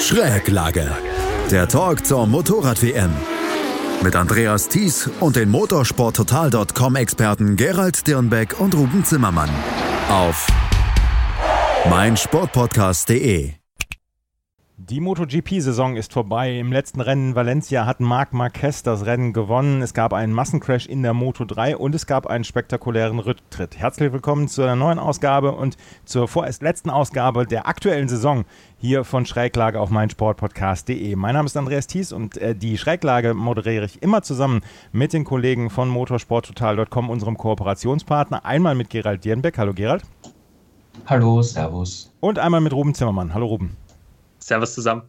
Schräglage. Der Talk zur Motorrad-WM. Mit Andreas Thies und den motorsporttotal.com-Experten Gerald Dirnbeck und Ruben Zimmermann. Auf meinsportpodcast.de. Die MotoGP-Saison ist vorbei. Im letzten Rennen in Valencia hat Marc Marquez das Rennen gewonnen. Es gab einen Massencrash in der Moto 3 und es gab einen spektakulären Rücktritt. Herzlich willkommen zu einer neuen Ausgabe und zur vorerst letzten Ausgabe der aktuellen Saison hier von Schräglage auf meinsportpodcast.de. Mein Name ist Andreas Thies und äh, die Schräglage moderiere ich immer zusammen mit den Kollegen von motorsporttotal.com, unserem Kooperationspartner. Einmal mit Gerald Dierenbeck. Hallo Gerald. Hallo, Servus. Und einmal mit Ruben Zimmermann. Hallo Ruben. Servus zusammen.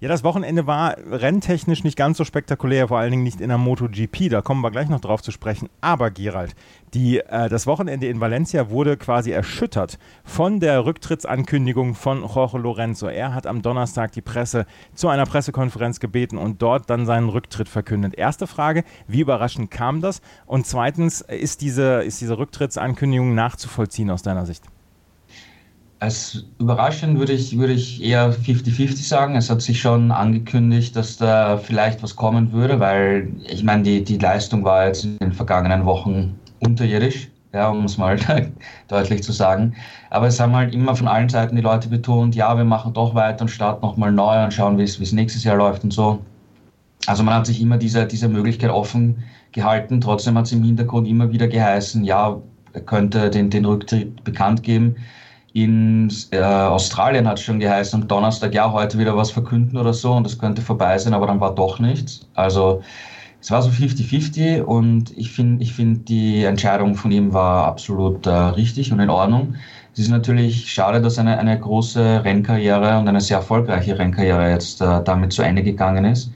Ja, das Wochenende war renntechnisch nicht ganz so spektakulär, vor allen Dingen nicht in der MotoGP. Da kommen wir gleich noch drauf zu sprechen. Aber Gerald, die, äh, das Wochenende in Valencia wurde quasi erschüttert von der Rücktrittsankündigung von Jorge Lorenzo. Er hat am Donnerstag die Presse zu einer Pressekonferenz gebeten und dort dann seinen Rücktritt verkündet. Erste Frage, wie überraschend kam das? Und zweitens, ist diese, ist diese Rücktrittsankündigung nachzuvollziehen aus deiner Sicht? Als überraschend würde ich, würde ich eher 50-50 sagen. Es hat sich schon angekündigt, dass da vielleicht was kommen würde, weil ich meine, die, die Leistung war jetzt in den vergangenen Wochen unterirdisch, ja, um es mal deutlich zu sagen. Aber es haben halt immer von allen Seiten die Leute betont, ja, wir machen doch weiter und starten nochmal neu und schauen, wie es nächstes Jahr läuft und so. Also man hat sich immer diese, diese Möglichkeit offen gehalten. Trotzdem hat es im Hintergrund immer wieder geheißen, ja, er könnte den, den Rücktritt bekannt geben. In äh, Australien hat es schon geheißen, am Donnerstag, ja, heute wieder was verkünden oder so und das könnte vorbei sein, aber dann war doch nichts. Also es war so 50-50 und ich finde, ich find, die Entscheidung von ihm war absolut äh, richtig und in Ordnung. Es ist natürlich schade, dass eine, eine große Rennkarriere und eine sehr erfolgreiche Rennkarriere jetzt äh, damit zu Ende gegangen ist.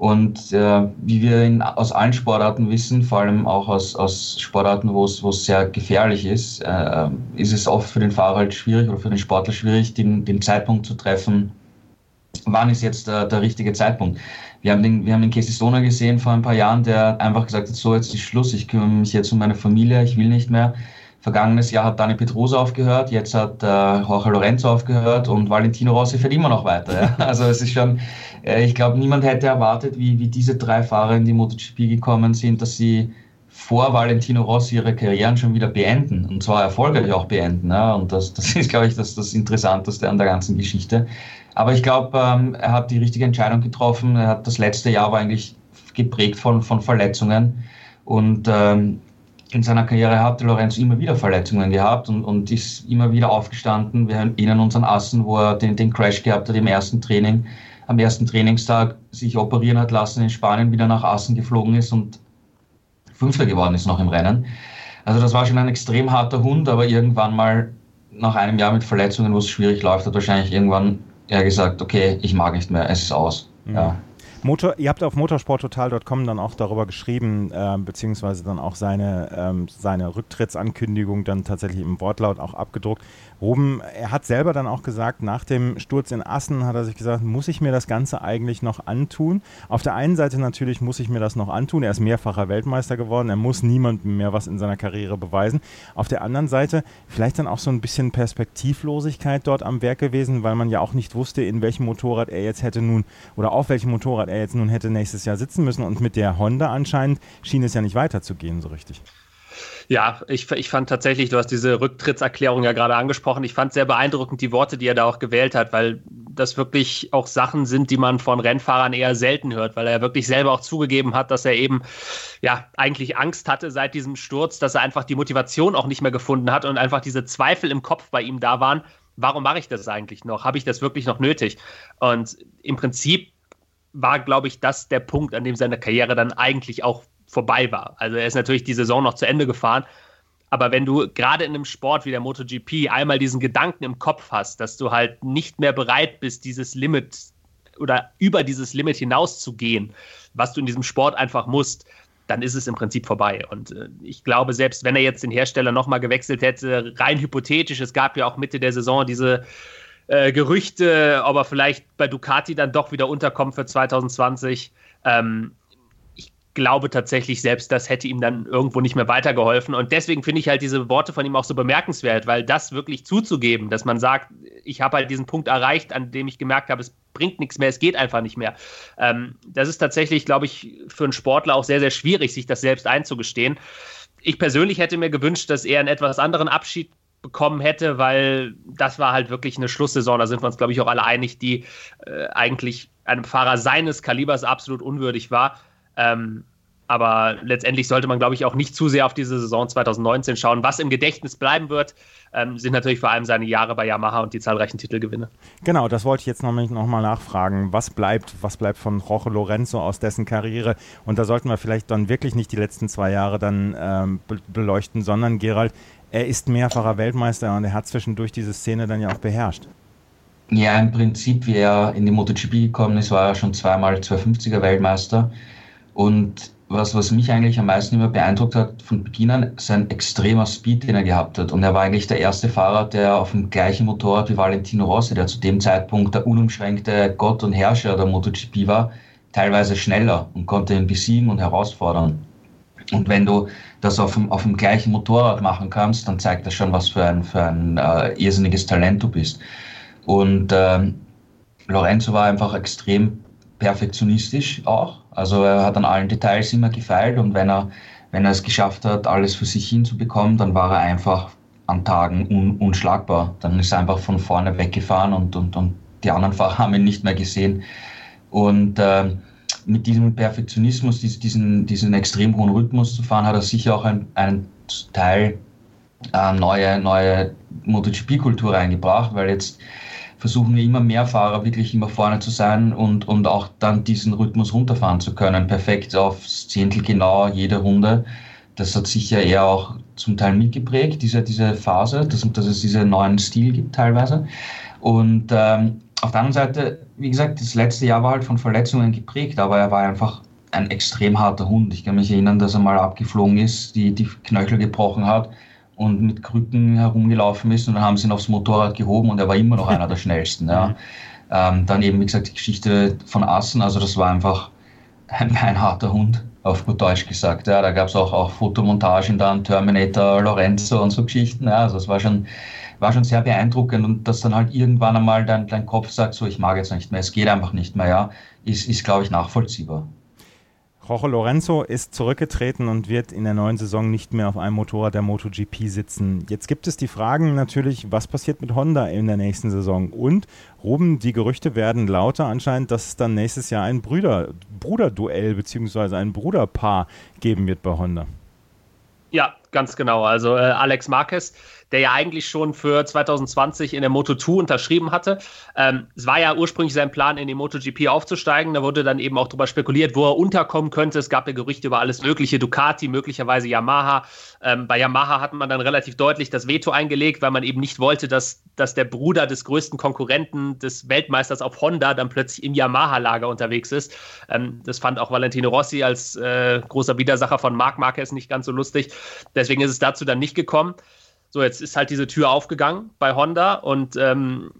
Und äh, wie wir in, aus allen Sportarten wissen, vor allem auch aus, aus Sportarten, wo es sehr gefährlich ist, äh, ist es oft für den Fahrer halt schwierig oder für den Sportler schwierig, den, den Zeitpunkt zu treffen, wann ist jetzt der, der richtige Zeitpunkt. Wir haben den, wir haben den Casey Stoner gesehen vor ein paar Jahren, der einfach gesagt hat, so jetzt ist Schluss, ich kümmere mich jetzt um meine Familie, ich will nicht mehr. Vergangenes Jahr hat Dani Pedrosa aufgehört, jetzt hat äh, Jorge Lorenzo aufgehört und Valentino Rossi fährt immer noch weiter. Ja? Also es ist schon, äh, ich glaube, niemand hätte erwartet, wie, wie diese drei Fahrer in die MotoGP gekommen sind, dass sie vor Valentino Rossi ihre Karrieren schon wieder beenden und zwar erfolgreich auch beenden. Ja? Und das, das ist, glaube ich, das, das Interessanteste an der ganzen Geschichte. Aber ich glaube, ähm, er hat die richtige Entscheidung getroffen. Er hat das letzte Jahr war eigentlich geprägt von, von Verletzungen und ähm, in seiner Karriere hatte Lorenzo immer wieder Verletzungen gehabt und, und ist immer wieder aufgestanden. Wir erinnern uns an Assen, wo er den, den Crash gehabt hat im ersten Training, am ersten Trainingstag sich operieren hat lassen, in Spanien wieder nach Assen geflogen ist und Fünfter geworden ist noch im Rennen. Also das war schon ein extrem harter Hund, aber irgendwann mal nach einem Jahr mit Verletzungen, wo es schwierig läuft, hat wahrscheinlich irgendwann er gesagt, okay, ich mag nicht mehr, es ist aus. Mhm. Ja. Motor, ihr habt auf motorsporttotal.com dann auch darüber geschrieben, äh, beziehungsweise dann auch seine, ähm, seine Rücktrittsankündigung dann tatsächlich im Wortlaut auch abgedruckt. Ruben, er hat selber dann auch gesagt, nach dem Sturz in Assen hat er sich gesagt, muss ich mir das Ganze eigentlich noch antun? Auf der einen Seite natürlich muss ich mir das noch antun. Er ist mehrfacher Weltmeister geworden. Er muss niemandem mehr was in seiner Karriere beweisen. Auf der anderen Seite vielleicht dann auch so ein bisschen Perspektivlosigkeit dort am Werk gewesen, weil man ja auch nicht wusste, in welchem Motorrad er jetzt hätte nun oder auf welchem Motorrad er jetzt nun hätte nächstes Jahr sitzen müssen. Und mit der Honda anscheinend schien es ja nicht weiterzugehen so richtig. Ja, ich, ich fand tatsächlich, du hast diese Rücktrittserklärung ja gerade angesprochen, ich fand sehr beeindruckend die Worte, die er da auch gewählt hat, weil das wirklich auch Sachen sind, die man von Rennfahrern eher selten hört, weil er wirklich selber auch zugegeben hat, dass er eben ja eigentlich Angst hatte seit diesem Sturz, dass er einfach die Motivation auch nicht mehr gefunden hat und einfach diese Zweifel im Kopf bei ihm da waren. Warum mache ich das eigentlich noch? Habe ich das wirklich noch nötig? Und im Prinzip war, glaube ich, das der Punkt, an dem seine Karriere dann eigentlich auch vorbei war. Also er ist natürlich die Saison noch zu Ende gefahren. Aber wenn du gerade in einem Sport wie der MotoGP einmal diesen Gedanken im Kopf hast, dass du halt nicht mehr bereit bist, dieses Limit oder über dieses Limit hinaus zu gehen, was du in diesem Sport einfach musst, dann ist es im Prinzip vorbei. Und äh, ich glaube, selbst wenn er jetzt den Hersteller nochmal gewechselt hätte, rein hypothetisch, es gab ja auch Mitte der Saison diese äh, Gerüchte, ob er vielleicht bei Ducati dann doch wieder unterkommt für 2020. Ähm, glaube tatsächlich, selbst das hätte ihm dann irgendwo nicht mehr weitergeholfen. Und deswegen finde ich halt diese Worte von ihm auch so bemerkenswert, weil das wirklich zuzugeben, dass man sagt, ich habe halt diesen Punkt erreicht, an dem ich gemerkt habe, es bringt nichts mehr, es geht einfach nicht mehr. Ähm, das ist tatsächlich, glaube ich, für einen Sportler auch sehr, sehr schwierig, sich das selbst einzugestehen. Ich persönlich hätte mir gewünscht, dass er einen etwas anderen Abschied bekommen hätte, weil das war halt wirklich eine Schlusssaison. Da sind wir uns, glaube ich, auch alle einig, die äh, eigentlich einem Fahrer seines Kalibers absolut unwürdig war. Ähm, aber letztendlich sollte man, glaube ich, auch nicht zu sehr auf diese Saison 2019 schauen. Was im Gedächtnis bleiben wird, ähm, sind natürlich vor allem seine Jahre bei Yamaha und die zahlreichen Titelgewinne. Genau, das wollte ich jetzt noch, noch mal nachfragen. Was bleibt, was bleibt von Jorge Lorenzo aus dessen Karriere? Und da sollten wir vielleicht dann wirklich nicht die letzten zwei Jahre dann ähm, beleuchten, sondern Gerald, er ist mehrfacher Weltmeister und er hat zwischendurch diese Szene dann ja auch beherrscht. Ja, im Prinzip, wie er in die MotoGP gekommen ist, war er schon zweimal 250er Weltmeister. Und was, was mich eigentlich am meisten immer beeindruckt hat von Beginn an, sein extremer Speed, den er gehabt hat. Und er war eigentlich der erste Fahrer, der auf dem gleichen Motorrad wie Valentino Rossi, der zu dem Zeitpunkt der unumschränkte Gott und Herrscher der MotoGP war, teilweise schneller und konnte ihn besiegen und herausfordern. Und wenn du das auf dem, auf dem gleichen Motorrad machen kannst, dann zeigt das schon, was für ein, für ein äh, irrsinniges Talent du bist. Und ähm, Lorenzo war einfach extrem perfektionistisch auch. Also er hat an allen Details immer gefeilt und wenn er, wenn er es geschafft hat, alles für sich hinzubekommen, dann war er einfach an Tagen un, unschlagbar. Dann ist er einfach von vorne weggefahren und, und, und die anderen Fahrer haben ihn nicht mehr gesehen. Und äh, mit diesem Perfektionismus, diesen, diesen extrem hohen Rhythmus zu fahren, hat er sicher auch einen Teil äh, neue, neue MotoGP-Kultur eingebracht, weil jetzt versuchen wir immer mehr Fahrer wirklich immer vorne zu sein und, und auch dann diesen Rhythmus runterfahren zu können, perfekt aufs Zehntel genau jede Runde. Das hat sicher eher auch zum Teil mitgeprägt, diese, diese Phase, dass, dass es diesen neuen Stil gibt teilweise. Und ähm, auf der anderen Seite, wie gesagt, das letzte Jahr war halt von Verletzungen geprägt, aber er war einfach ein extrem harter Hund. Ich kann mich erinnern, dass er mal abgeflogen ist, die, die Knöchel gebrochen hat und mit Krücken herumgelaufen ist und dann haben sie ihn aufs Motorrad gehoben und er war immer noch einer der schnellsten. Ja. Mhm. Ähm, dann eben, wie gesagt, die Geschichte von Assen, also das war einfach ein beinharter Hund, auf gut Deutsch gesagt. Ja. Da gab es auch, auch Fotomontagen dann, Terminator, Lorenzo und so Geschichten. Ja. Also es war schon war schon sehr beeindruckend und dass dann halt irgendwann einmal dein, dein Kopf sagt, so ich mag jetzt nicht mehr, es geht einfach nicht mehr, ja, ist, ist glaube ich, nachvollziehbar. Jorge Lorenzo ist zurückgetreten und wird in der neuen Saison nicht mehr auf einem Motorrad der MotoGP sitzen. Jetzt gibt es die Fragen natürlich, was passiert mit Honda in der nächsten Saison? Und Ruben, die Gerüchte werden lauter anscheinend, dass es dann nächstes Jahr ein Brüder, Bruderduell bzw. ein Bruderpaar geben wird bei Honda. Ja, ganz genau. Also äh, Alex Marquez der ja eigentlich schon für 2020 in der Moto2 unterschrieben hatte. Ähm, es war ja ursprünglich sein Plan, in die MotoGP aufzusteigen. Da wurde dann eben auch darüber spekuliert, wo er unterkommen könnte. Es gab ja Gerüchte über alles Mögliche, Ducati, möglicherweise Yamaha. Ähm, bei Yamaha hat man dann relativ deutlich das Veto eingelegt, weil man eben nicht wollte, dass, dass der Bruder des größten Konkurrenten des Weltmeisters auf Honda dann plötzlich im Yamaha-Lager unterwegs ist. Ähm, das fand auch Valentino Rossi als äh, großer Widersacher von Marc Marquez nicht ganz so lustig. Deswegen ist es dazu dann nicht gekommen. So, jetzt ist halt diese Tür aufgegangen bei Honda und ähm,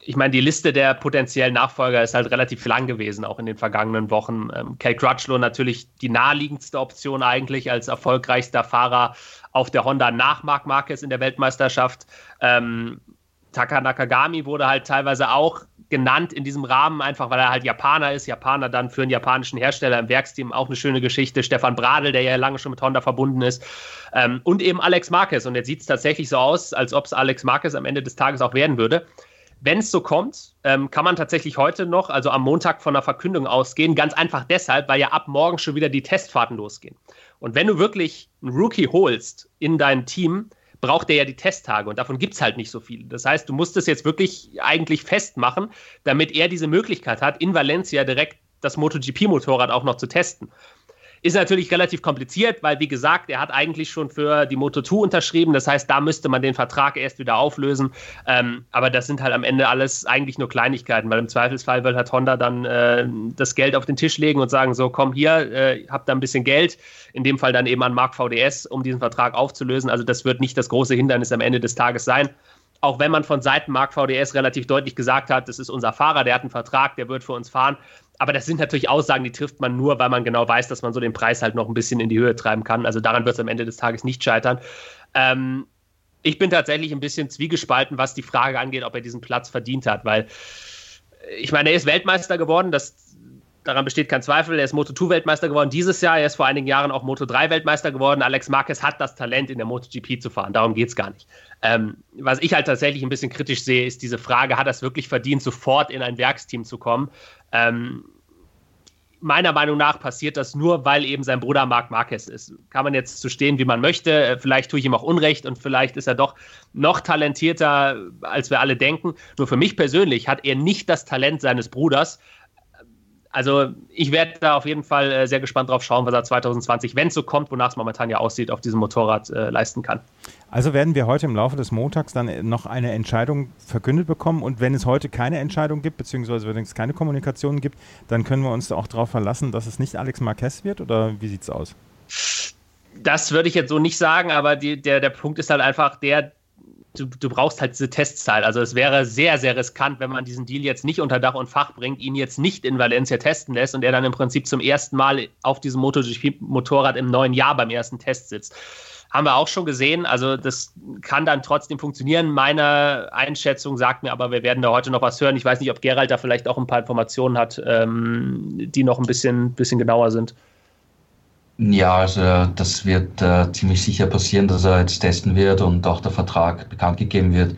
ich meine, die Liste der potenziellen Nachfolger ist halt relativ lang gewesen, auch in den vergangenen Wochen. Ähm, Kel Crutchlow natürlich die naheliegendste Option eigentlich als erfolgreichster Fahrer auf der Honda nach Marc Marquez in der Weltmeisterschaft. Ähm, Taka Nakagami wurde halt teilweise auch genannt in diesem Rahmen, einfach weil er halt Japaner ist. Japaner dann für einen japanischen Hersteller im Werksteam auch eine schöne Geschichte. Stefan Bradl, der ja lange schon mit Honda verbunden ist. Ähm, und eben Alex Marquez. Und jetzt sieht es tatsächlich so aus, als ob es Alex Marquez am Ende des Tages auch werden würde. Wenn es so kommt, ähm, kann man tatsächlich heute noch, also am Montag von einer Verkündung ausgehen. Ganz einfach deshalb, weil ja ab morgen schon wieder die Testfahrten losgehen. Und wenn du wirklich einen Rookie holst in dein Team, braucht er ja die Testtage und davon gibt es halt nicht so viele. Das heißt, du musst es jetzt wirklich eigentlich festmachen, damit er diese Möglichkeit hat, in Valencia direkt das MotoGP-Motorrad auch noch zu testen. Ist natürlich relativ kompliziert, weil, wie gesagt, er hat eigentlich schon für die Moto2 unterschrieben. Das heißt, da müsste man den Vertrag erst wieder auflösen. Ähm, aber das sind halt am Ende alles eigentlich nur Kleinigkeiten, weil im Zweifelsfall will halt Honda dann äh, das Geld auf den Tisch legen und sagen: So, komm hier, äh, habt da ein bisschen Geld. In dem Fall dann eben an Mark VDS, um diesen Vertrag aufzulösen. Also, das wird nicht das große Hindernis am Ende des Tages sein auch wenn man von Seiten Mark VDS relativ deutlich gesagt hat, das ist unser Fahrer, der hat einen Vertrag, der wird für uns fahren aber das sind natürlich Aussagen, die trifft man nur, weil man genau weiß, dass man so den Preis halt noch ein bisschen in die Höhe treiben kann. Also daran wird es am Ende des Tages nicht scheitern. Ähm, ich bin tatsächlich ein bisschen zwiegespalten, was die Frage angeht, ob er diesen Platz verdient hat, weil ich meine, er ist Weltmeister geworden, das, daran besteht kein Zweifel. Er ist Moto2-Weltmeister geworden dieses Jahr, er ist vor einigen Jahren auch Moto3-Weltmeister geworden. Alex Marquez hat das Talent, in der MotoGP zu fahren, darum geht es gar nicht. Ähm, was ich halt tatsächlich ein bisschen kritisch sehe, ist diese Frage, hat er es wirklich verdient, sofort in ein Werksteam zu kommen? Ähm, meiner Meinung nach passiert das nur, weil eben sein Bruder Marc Marquez ist. Kann man jetzt zu stehen, wie man möchte. Äh, vielleicht tue ich ihm auch Unrecht und vielleicht ist er doch noch talentierter, als wir alle denken. Nur für mich persönlich hat er nicht das Talent seines Bruders. Also ich werde da auf jeden Fall äh, sehr gespannt drauf schauen, was er 2020, wenn es so kommt, wonach es momentan ja aussieht, auf diesem Motorrad äh, leisten kann. Also werden wir heute im Laufe des Montags dann noch eine Entscheidung verkündet bekommen und wenn es heute keine Entscheidung gibt, beziehungsweise wenn es keine Kommunikation gibt, dann können wir uns auch darauf verlassen, dass es nicht Alex Marquez wird oder wie sieht es aus? Das würde ich jetzt so nicht sagen, aber die, der, der Punkt ist halt einfach der, du, du brauchst halt diese Testzeit. Also es wäre sehr, sehr riskant, wenn man diesen Deal jetzt nicht unter Dach und Fach bringt, ihn jetzt nicht in Valencia testen lässt und er dann im Prinzip zum ersten Mal auf diesem MotoGP-Motorrad im neuen Jahr beim ersten Test sitzt. Haben wir auch schon gesehen. Also das kann dann trotzdem funktionieren. Meine Einschätzung sagt mir aber, wir werden da heute noch was hören. Ich weiß nicht, ob Gerald da vielleicht auch ein paar Informationen hat, ähm, die noch ein bisschen, bisschen genauer sind. Ja, also das wird äh, ziemlich sicher passieren, dass er jetzt testen wird und auch der Vertrag bekannt gegeben wird.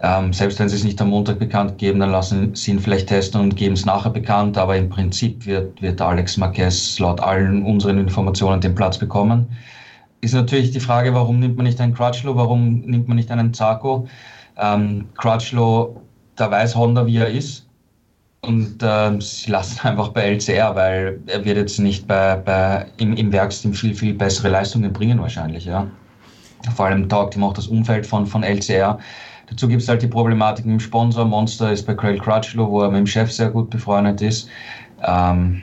Ähm, selbst wenn sie es nicht am Montag bekannt geben, dann lassen sie ihn vielleicht testen und geben es nachher bekannt. Aber im Prinzip wird, wird Alex Marquez laut allen unseren Informationen den Platz bekommen. Ist natürlich die Frage, warum nimmt man nicht einen Crutchlow, warum nimmt man nicht einen Zarko? Ähm, Crutchlow, da weiß Honda, wie er ist. Und ähm, sie lassen einfach bei LCR, weil er wird jetzt nicht bei, bei, im, im Werksteam viel, viel bessere Leistungen bringen wahrscheinlich, ja. Vor allem taugt ihm auch das Umfeld von, von LCR. Dazu gibt es halt die Problematik mit dem Sponsor. Monster ist bei Craig Crutchlow, wo er mit dem Chef sehr gut befreundet ist. Ähm,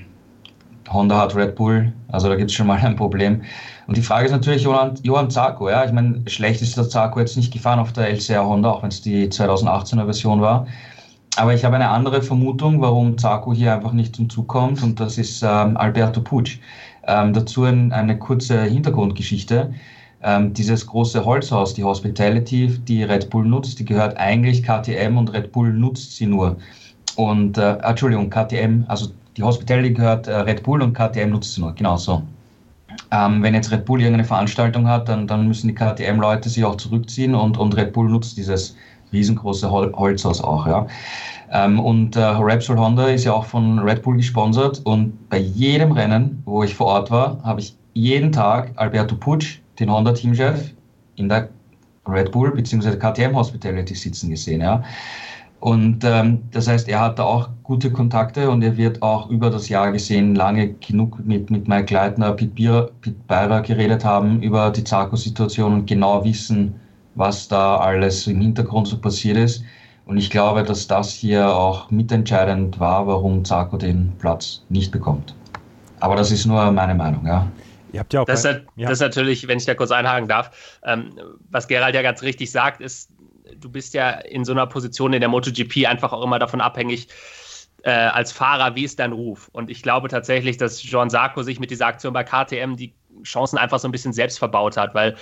Honda hat Red Bull, also da gibt es schon mal ein Problem. Und die Frage ist natürlich Johann, Johann Zarko. Ja? Ich meine, schlecht ist der Zarko jetzt nicht gefahren auf der LCR Honda, auch wenn es die 2018er Version war. Aber ich habe eine andere Vermutung, warum Zarko hier einfach nicht zum Zug kommt, und das ist ähm, Alberto Puig. Ähm, dazu ein, eine kurze Hintergrundgeschichte. Ähm, dieses große Holzhaus, die Hospitality, die Red Bull nutzt, die gehört eigentlich KTM und Red Bull nutzt sie nur. Und, äh, Entschuldigung, KTM, also die Hospitality gehört äh, Red Bull und KTM nutzt sie nur, genau so. Ähm, wenn jetzt Red Bull irgendeine Veranstaltung hat, dann, dann müssen die KTM-Leute sich auch zurückziehen und, und Red Bull nutzt dieses riesengroße Hol Holzhaus auch. Ja. Ähm, und äh, Repsol Honda ist ja auch von Red Bull gesponsert und bei jedem Rennen, wo ich vor Ort war, habe ich jeden Tag Alberto Puig, den Honda-Teamchef, in der Red Bull bzw. KTM Hospitality sitzen gesehen. Ja. Und ähm, das heißt, er hat da auch gute Kontakte und er wird auch über das Jahr gesehen lange genug mit, mit Mike Leitner, Pete, Beira geredet haben über die Zarko-Situation und genau wissen, was da alles im Hintergrund so passiert ist. Und ich glaube, dass das hier auch mitentscheidend war, warum Zarko den Platz nicht bekommt. Aber das ist nur meine Meinung, ja. Ihr habt ja auch das, ist, ja. das ist natürlich, wenn ich da kurz einhaken darf, ähm, was Gerald ja ganz richtig sagt, ist, du bist ja in so einer Position in der MotoGP einfach auch immer davon abhängig, äh, als Fahrer, wie ist dein Ruf? Und ich glaube tatsächlich, dass Jean Sarko sich mit dieser Aktion bei KTM die Chancen einfach so ein bisschen selbst verbaut hat, weil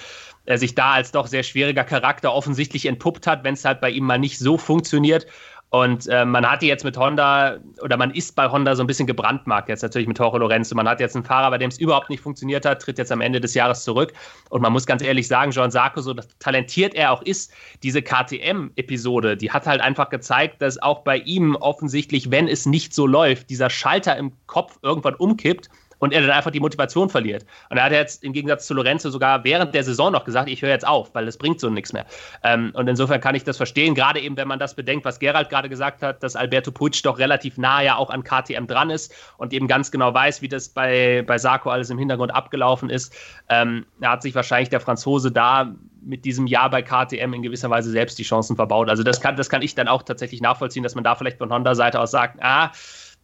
er sich da als doch sehr schwieriger Charakter offensichtlich entpuppt hat, wenn es halt bei ihm mal nicht so funktioniert. Und äh, man hatte jetzt mit Honda, oder man ist bei Honda so ein bisschen gebrandmarkt, jetzt natürlich mit Jorge Lorenzo. Man hat jetzt einen Fahrer, bei dem es überhaupt nicht funktioniert hat, tritt jetzt am Ende des Jahres zurück. Und man muss ganz ehrlich sagen, Jean Sarko, so talentiert er auch ist, diese KTM-Episode, die hat halt einfach gezeigt, dass auch bei ihm offensichtlich, wenn es nicht so läuft, dieser Schalter im Kopf irgendwann umkippt und er dann einfach die Motivation verliert. Und er hat jetzt im Gegensatz zu Lorenzo sogar während der Saison noch gesagt, ich höre jetzt auf, weil das bringt so nichts mehr. Ähm, und insofern kann ich das verstehen, gerade eben, wenn man das bedenkt, was Gerald gerade gesagt hat, dass Alberto Puig doch relativ nah ja auch an KTM dran ist und eben ganz genau weiß, wie das bei, bei Sarko alles im Hintergrund abgelaufen ist. Ähm, er hat sich wahrscheinlich der Franzose da mit diesem Jahr bei KTM in gewisser Weise selbst die Chancen verbaut. Also das kann, das kann ich dann auch tatsächlich nachvollziehen, dass man da vielleicht von Honda-Seite aus sagt, ah,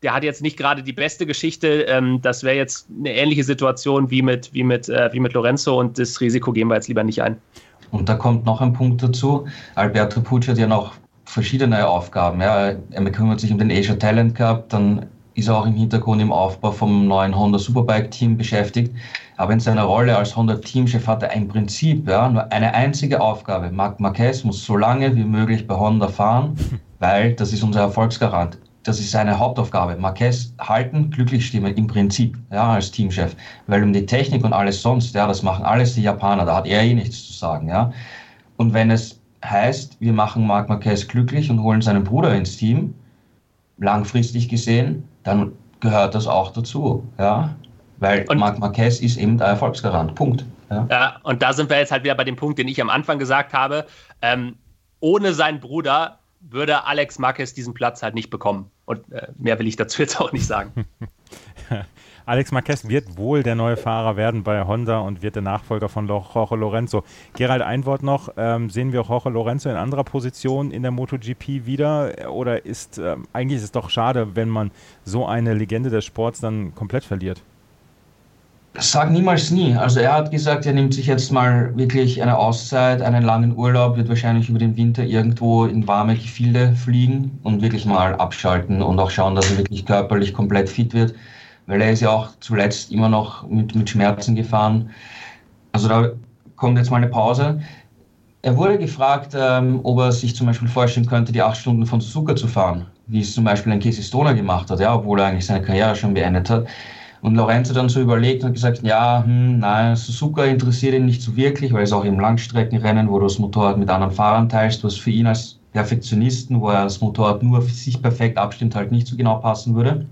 der hat jetzt nicht gerade die beste Geschichte. Ähm, das wäre jetzt eine ähnliche Situation wie mit, wie, mit, äh, wie mit Lorenzo und das Risiko gehen wir jetzt lieber nicht ein. Und da kommt noch ein Punkt dazu. Alberto Pucci hat ja noch verschiedene Aufgaben. Ja. Er kümmert sich um den Asia Talent Cup, dann ist er auch im Hintergrund im Aufbau vom neuen Honda Superbike Team beschäftigt. Aber in seiner Rolle als Honda Teamchef hat er im Prinzip ja, nur eine einzige Aufgabe. Marc Marquez muss so lange wie möglich bei Honda fahren, weil das ist unser Erfolgsgarant das ist seine Hauptaufgabe. Marquez halten, glücklich stimmen im Prinzip, ja, als Teamchef. Weil um die Technik und alles sonst, ja, das machen alles die Japaner, da hat er eh nichts zu sagen, ja. Und wenn es heißt, wir machen Marc Marquez glücklich und holen seinen Bruder ins Team, langfristig gesehen, dann gehört das auch dazu, ja. Weil und Marc Marquez ist eben der Erfolgsgarant. Punkt. Ja. ja. und da sind wir jetzt halt wieder bei dem Punkt, den ich am Anfang gesagt habe. Ähm, ohne seinen Bruder würde Alex Marquez diesen Platz halt nicht bekommen. Und äh, mehr will ich dazu jetzt auch nicht sagen. Alex Marquez wird wohl der neue Fahrer werden bei Honda und wird der Nachfolger von Jorge Lorenzo. Gerald, ein Wort noch. Ähm, sehen wir Jorge Lorenzo in anderer Position in der MotoGP wieder? Oder ist ähm, eigentlich ist es doch schade, wenn man so eine Legende des Sports dann komplett verliert? Sag niemals nie. Also er hat gesagt, er nimmt sich jetzt mal wirklich eine Auszeit, einen langen Urlaub, wird wahrscheinlich über den Winter irgendwo in warme Gefilde fliegen und wirklich mal abschalten und auch schauen, dass er wirklich körperlich komplett fit wird, weil er ist ja auch zuletzt immer noch mit, mit Schmerzen gefahren. Also da kommt jetzt mal eine Pause. Er wurde gefragt, ähm, ob er sich zum Beispiel vorstellen könnte, die acht Stunden von Suzuka zu fahren, wie es zum Beispiel ein Casey Stoner gemacht hat, ja, obwohl er eigentlich seine Karriere schon beendet hat. Und Lorenzo dann so überlegt und gesagt, ja, hm, nein, Suzuka interessiert ihn nicht so wirklich, weil es auch im Langstreckenrennen, wo du das Motorrad mit anderen Fahrern teilst, was für ihn als Perfektionisten, wo er das Motorrad nur für sich perfekt abstimmt, halt nicht so genau passen würde.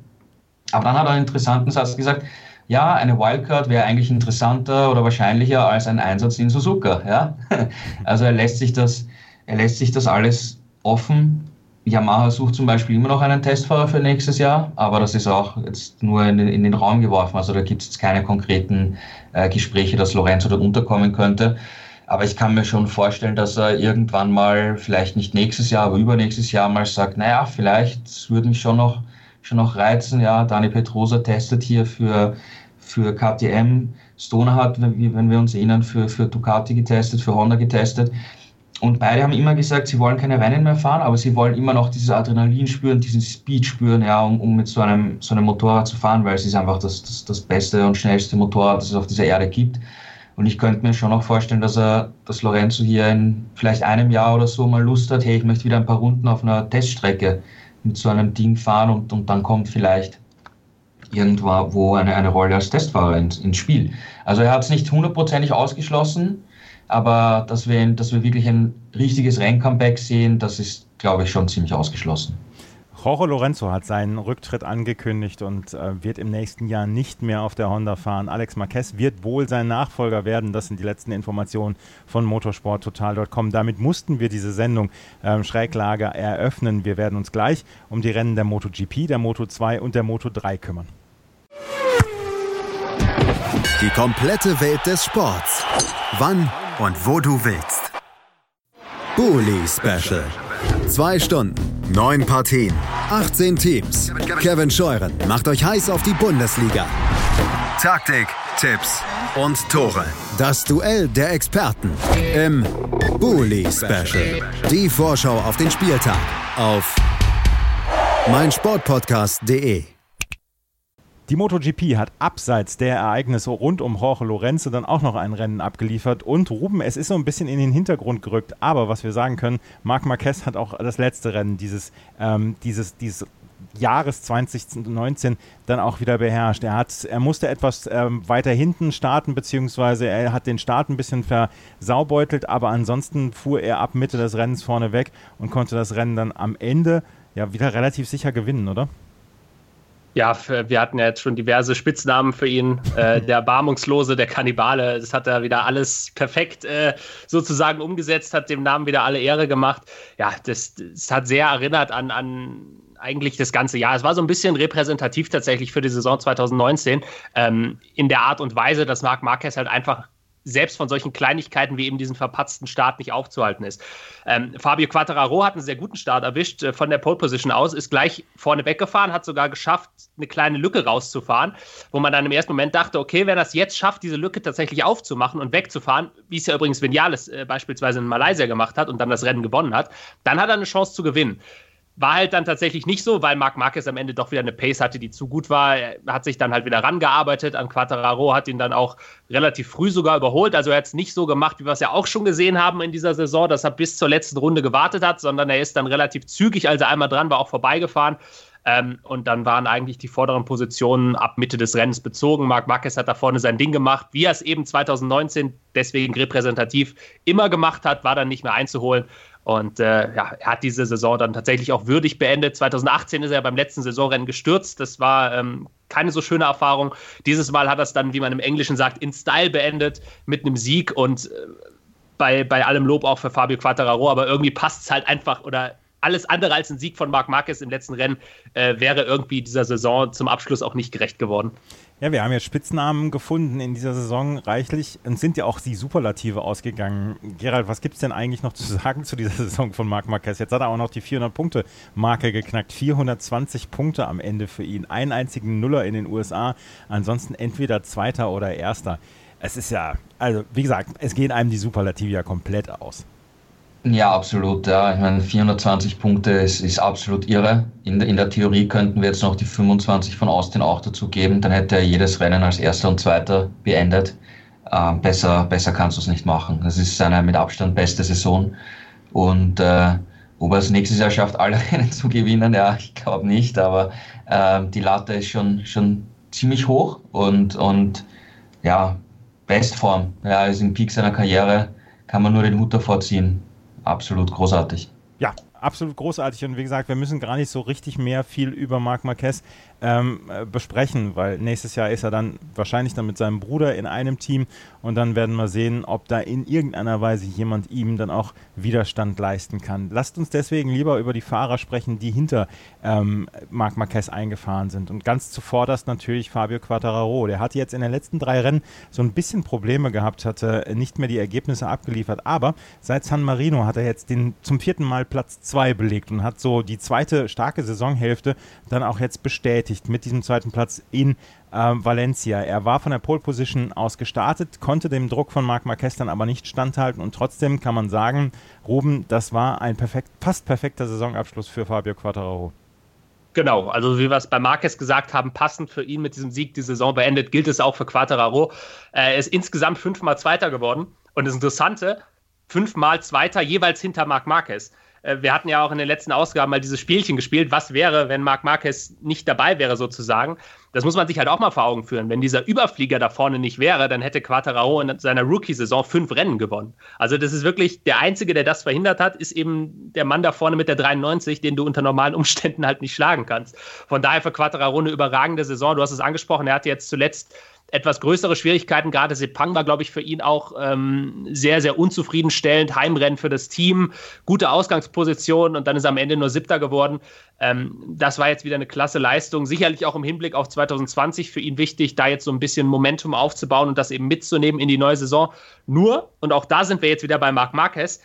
Aber dann hat er einen interessanten Satz gesagt, ja, eine Wildcard wäre eigentlich interessanter oder wahrscheinlicher als ein Einsatz in Suzuka. Ja? Also er lässt sich das, er lässt sich das alles offen Yamaha sucht zum Beispiel immer noch einen Testfahrer für nächstes Jahr, aber das ist auch jetzt nur in den, in den Raum geworfen. Also da gibt es jetzt keine konkreten äh, Gespräche, dass Lorenzo dort unterkommen könnte. Aber ich kann mir schon vorstellen, dass er irgendwann mal, vielleicht nicht nächstes Jahr, aber übernächstes Jahr mal sagt, naja, vielleicht würde mich schon noch, schon noch reizen. Ja, Dani Petrosa testet hier für, für KTM. Stoner hat, wenn wir uns erinnern, für, für Ducati getestet, für Honda getestet. Und beide haben immer gesagt, sie wollen keine Rennen mehr fahren, aber sie wollen immer noch dieses Adrenalin spüren, diesen Speed spüren, ja, um, um mit so einem, so einem Motorrad zu fahren, weil es ist einfach das, das, das beste und schnellste Motorrad, das es auf dieser Erde gibt. Und ich könnte mir schon auch vorstellen, dass er, dass Lorenzo hier in vielleicht einem Jahr oder so mal Lust hat, hey, ich möchte wieder ein paar Runden auf einer Teststrecke mit so einem Ding fahren und, und dann kommt vielleicht irgendwo eine, eine Rolle als Testfahrer ins, ins Spiel. Also er hat es nicht hundertprozentig ausgeschlossen, aber dass wir, dass wir wirklich ein richtiges Renncomeback sehen, das ist, glaube ich, schon ziemlich ausgeschlossen. Jorge Lorenzo hat seinen Rücktritt angekündigt und äh, wird im nächsten Jahr nicht mehr auf der Honda fahren. Alex Marquez wird wohl sein Nachfolger werden. Das sind die letzten Informationen von motorsporttotal.com. Damit mussten wir diese Sendung ähm, Schräglage eröffnen. Wir werden uns gleich um die Rennen der MotoGP, der Moto2 und der Moto3 kümmern. Die komplette Welt des Sports. Wann und wo du willst. Bully Special. Zwei Stunden, neun Partien, 18 Teams. Kevin Scheuren macht euch heiß auf die Bundesliga. Taktik, Tipps und Tore. Das Duell der Experten im Bully Special. Die Vorschau auf den Spieltag auf meinsportpodcast.de. Die MotoGP hat abseits der Ereignisse rund um Jorge Lorenzo dann auch noch ein Rennen abgeliefert und Ruben, es ist so ein bisschen in den Hintergrund gerückt, aber was wir sagen können, Marc Marquez hat auch das letzte Rennen dieses, ähm, dieses, dieses Jahres 2019 dann auch wieder beherrscht. Er, hat, er musste etwas ähm, weiter hinten starten, beziehungsweise er hat den Start ein bisschen versaubeutelt, aber ansonsten fuhr er ab Mitte des Rennens vorne weg und konnte das Rennen dann am Ende ja wieder relativ sicher gewinnen, oder? Ja, wir hatten ja jetzt schon diverse Spitznamen für ihn. Äh, der Barmungslose, der Kannibale, das hat er wieder alles perfekt äh, sozusagen umgesetzt, hat dem Namen wieder alle Ehre gemacht. Ja, das, das hat sehr erinnert an, an eigentlich das ganze Jahr. Es war so ein bisschen repräsentativ tatsächlich für die Saison 2019 ähm, in der Art und Weise, dass Marc Marquez halt einfach selbst von solchen Kleinigkeiten wie eben diesen verpatzten Start nicht aufzuhalten ist. Ähm, Fabio Quattararo hat einen sehr guten Start erwischt äh, von der Pole Position aus, ist gleich vorne weggefahren, hat sogar geschafft, eine kleine Lücke rauszufahren, wo man dann im ersten Moment dachte, okay, wenn er es jetzt schafft, diese Lücke tatsächlich aufzumachen und wegzufahren, wie es ja übrigens Vinales äh, beispielsweise in Malaysia gemacht hat und dann das Rennen gewonnen hat, dann hat er eine Chance zu gewinnen. War halt dann tatsächlich nicht so, weil Marc Marquez am Ende doch wieder eine Pace hatte, die zu gut war. Er hat sich dann halt wieder rangearbeitet an Quattararo, hat ihn dann auch relativ früh sogar überholt. Also er hat es nicht so gemacht, wie wir es ja auch schon gesehen haben in dieser Saison, dass er bis zur letzten Runde gewartet hat, sondern er ist dann relativ zügig, als er einmal dran war, auch vorbeigefahren. Ähm, und dann waren eigentlich die vorderen Positionen ab Mitte des Rennens bezogen. Marc Marquez hat da vorne sein Ding gemacht, wie er es eben 2019 deswegen repräsentativ immer gemacht hat, war dann nicht mehr einzuholen. Und äh, ja, er hat diese Saison dann tatsächlich auch würdig beendet. 2018 ist er beim letzten Saisonrennen gestürzt. Das war ähm, keine so schöne Erfahrung. Dieses Mal hat er es dann, wie man im Englischen sagt, in Style beendet mit einem Sieg und äh, bei, bei allem Lob auch für Fabio Quattararo. Aber irgendwie passt es halt einfach oder alles andere als ein Sieg von Marc Marquez im letzten Rennen äh, wäre irgendwie dieser Saison zum Abschluss auch nicht gerecht geworden. Ja, wir haben jetzt Spitznamen gefunden in dieser Saison reichlich und sind ja auch die Superlative ausgegangen. Gerald, was gibt es denn eigentlich noch zu sagen zu dieser Saison von Marc Marquez? Jetzt hat er auch noch die 400-Punkte-Marke geknackt. 420 Punkte am Ende für ihn. Einen einzigen Nuller in den USA. Ansonsten entweder Zweiter oder Erster. Es ist ja, also wie gesagt, es gehen einem die Superlative ja komplett aus. Ja, absolut. Ja. Ich meine, 420 Punkte ist, ist absolut irre. In, in der Theorie könnten wir jetzt noch die 25 von Austin auch dazu geben. Dann hätte er jedes Rennen als Erster und Zweiter beendet. Äh, besser, besser kannst du es nicht machen. Das ist seine mit Abstand beste Saison. Und äh, ob er es nächstes Jahr schafft, alle Rennen zu gewinnen, ja, ich glaube nicht. Aber äh, die Latte ist schon, schon ziemlich hoch und, und ja, Bestform. Ja, ist im Peak seiner Karriere, kann man nur den Hut davor ziehen absolut großartig. Ja, absolut großartig. Und wie gesagt, wir müssen gar nicht so richtig mehr viel über Marc Marquez ähm, äh, besprechen, weil nächstes Jahr ist er dann wahrscheinlich dann mit seinem Bruder in einem Team und dann werden wir sehen, ob da in irgendeiner Weise jemand ihm dann auch Widerstand leisten kann. Lasst uns deswegen lieber über die Fahrer sprechen, die hinter ähm, Marc Marquez eingefahren sind. Und ganz zuvorderst natürlich Fabio Quattararo. Der hat jetzt in den letzten drei Rennen so ein bisschen Probleme gehabt, hatte nicht mehr die Ergebnisse abgeliefert, aber seit San Marino hat er jetzt den zum vierten Mal Platz zwei belegt und hat so die zweite starke Saisonhälfte dann auch jetzt bestätigt mit diesem zweiten Platz in äh, Valencia. Er war von der Pole Position aus gestartet, konnte dem Druck von Marc Marquez dann aber nicht standhalten und trotzdem kann man sagen, Ruben, das war ein perfekt, fast perfekter Saisonabschluss für Fabio Quattararo. Genau, also wie wir es bei Marquez gesagt haben, passend für ihn mit diesem Sieg die Saison beendet, gilt es auch für Quattararo. Er ist insgesamt fünfmal Zweiter geworden und das Interessante, fünfmal Zweiter jeweils hinter Marc Marquez. Äh, wir hatten ja auch in den letzten Ausgaben mal dieses Spielchen gespielt. Was wäre, wenn Marc Marquez nicht dabei wäre, sozusagen? Das muss man sich halt auch mal vor Augen führen. Wenn dieser Überflieger da vorne nicht wäre, dann hätte Quattararo in seiner Rookie-Saison fünf Rennen gewonnen. Also, das ist wirklich der Einzige, der das verhindert hat, ist eben der Mann da vorne mit der 93, den du unter normalen Umständen halt nicht schlagen kannst. Von daher für Quattararo eine überragende Saison. Du hast es angesprochen, er hatte jetzt zuletzt etwas größere Schwierigkeiten. Gerade Sepang war, glaube ich, für ihn auch ähm, sehr, sehr unzufriedenstellend. Heimrennen für das Team, gute Ausgangsposition und dann ist er am Ende nur Siebter geworden. Ähm, das war jetzt wieder eine klasse Leistung. Sicherlich auch im Hinblick auf 2020 für ihn wichtig, da jetzt so ein bisschen Momentum aufzubauen und das eben mitzunehmen in die neue Saison. Nur, und auch da sind wir jetzt wieder bei Marc Marquez,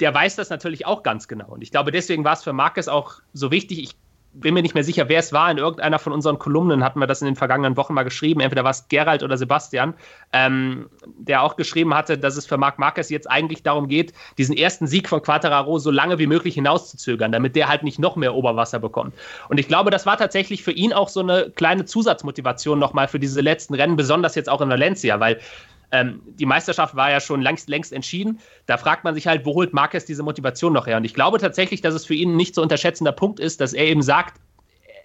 der weiß das natürlich auch ganz genau. Und ich glaube, deswegen war es für Marquez auch so wichtig. Ich bin mir nicht mehr sicher, wer es war. In irgendeiner von unseren Kolumnen hatten wir das in den vergangenen Wochen mal geschrieben. Entweder war es Gerald oder Sebastian, ähm, der auch geschrieben hatte, dass es für Marc Marquez jetzt eigentlich darum geht, diesen ersten Sieg von Quattararo so lange wie möglich hinauszuzögern, damit der halt nicht noch mehr Oberwasser bekommt. Und ich glaube, das war tatsächlich für ihn auch so eine kleine Zusatzmotivation nochmal für diese letzten Rennen, besonders jetzt auch in Valencia, weil ähm, die Meisterschaft war ja schon längst, längst entschieden. Da fragt man sich halt, wo holt Marquez diese Motivation noch her? Und ich glaube tatsächlich, dass es für ihn ein nicht zu unterschätzender Punkt ist, dass er eben sagt,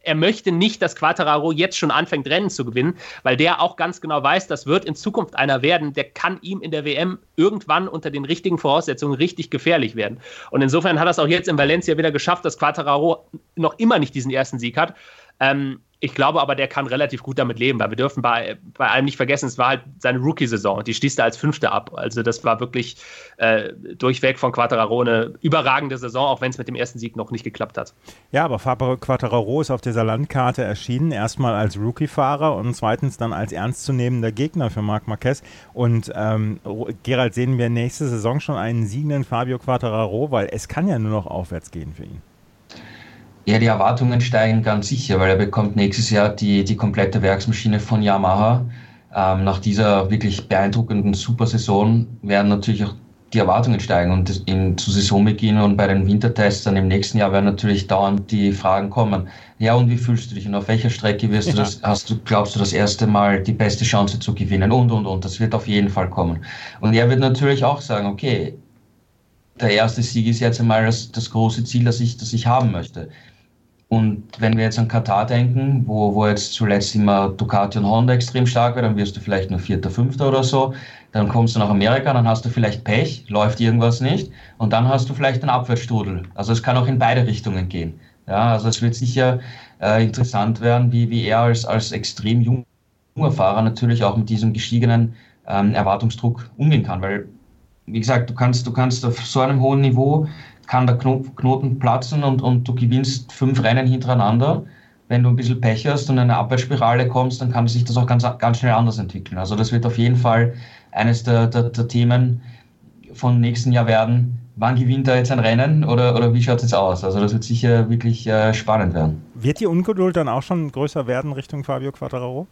er möchte nicht, dass Quattararo jetzt schon anfängt, Rennen zu gewinnen, weil der auch ganz genau weiß, das wird in Zukunft einer werden, der kann ihm in der WM irgendwann unter den richtigen Voraussetzungen richtig gefährlich werden. Und insofern hat er es auch jetzt in Valencia wieder geschafft, dass Quattararo noch immer nicht diesen ersten Sieg hat. Ähm, ich glaube aber, der kann relativ gut damit leben, weil wir dürfen bei, bei allem nicht vergessen, es war halt seine Rookie-Saison und die schließt er als Fünfte ab. Also das war wirklich äh, durchweg von Quattararo eine überragende Saison, auch wenn es mit dem ersten Sieg noch nicht geklappt hat. Ja, aber Fabio Quattararo ist auf dieser Landkarte erschienen, erstmal als Rookie-Fahrer und zweitens dann als ernstzunehmender Gegner für Marc Marquez. Und ähm, Gerald, sehen wir nächste Saison schon einen siegenden Fabio Quattararo, weil es kann ja nur noch aufwärts gehen für ihn. Ja, die Erwartungen steigen ganz sicher, weil er bekommt nächstes Jahr die, die komplette Werksmaschine von Yamaha. Ähm, nach dieser wirklich beeindruckenden Supersaison werden natürlich auch die Erwartungen steigen und in, zu Saisonbeginn und bei den Wintertests dann im nächsten Jahr werden natürlich dauernd die Fragen kommen. Ja, und wie fühlst du dich und auf welcher Strecke wirst ja. du das, hast du, glaubst du, das erste Mal die beste Chance zu gewinnen und, und, und. Das wird auf jeden Fall kommen. Und er wird natürlich auch sagen, okay, der erste Sieg ist jetzt einmal das, das große Ziel, das ich, das ich haben möchte. Und wenn wir jetzt an Katar denken, wo, wo jetzt zuletzt immer Ducati und Honda extrem stark war, dann wirst du vielleicht nur Vierter, Fünfter oder so. Dann kommst du nach Amerika, dann hast du vielleicht Pech, läuft irgendwas nicht. Und dann hast du vielleicht einen Abwärtsstrudel. Also es kann auch in beide Richtungen gehen. Ja, also es wird sicher äh, interessant werden, wie, wie er als, als extrem junger Fahrer natürlich auch mit diesem gestiegenen ähm, Erwartungsdruck umgehen kann. Weil, wie gesagt, du kannst, du kannst auf so einem hohen Niveau kann der Knoten platzen und, und du gewinnst fünf Rennen hintereinander. Wenn du ein bisschen Pech hast und in eine Abwärtsspirale kommst, dann kann sich das auch ganz, ganz schnell anders entwickeln. Also das wird auf jeden Fall eines der, der, der Themen von nächsten Jahr werden. Wann gewinnt er jetzt ein Rennen oder, oder wie schaut es jetzt aus? Also das wird sicher wirklich äh, spannend werden. Wird die Ungeduld dann auch schon größer werden Richtung Fabio Quattararo?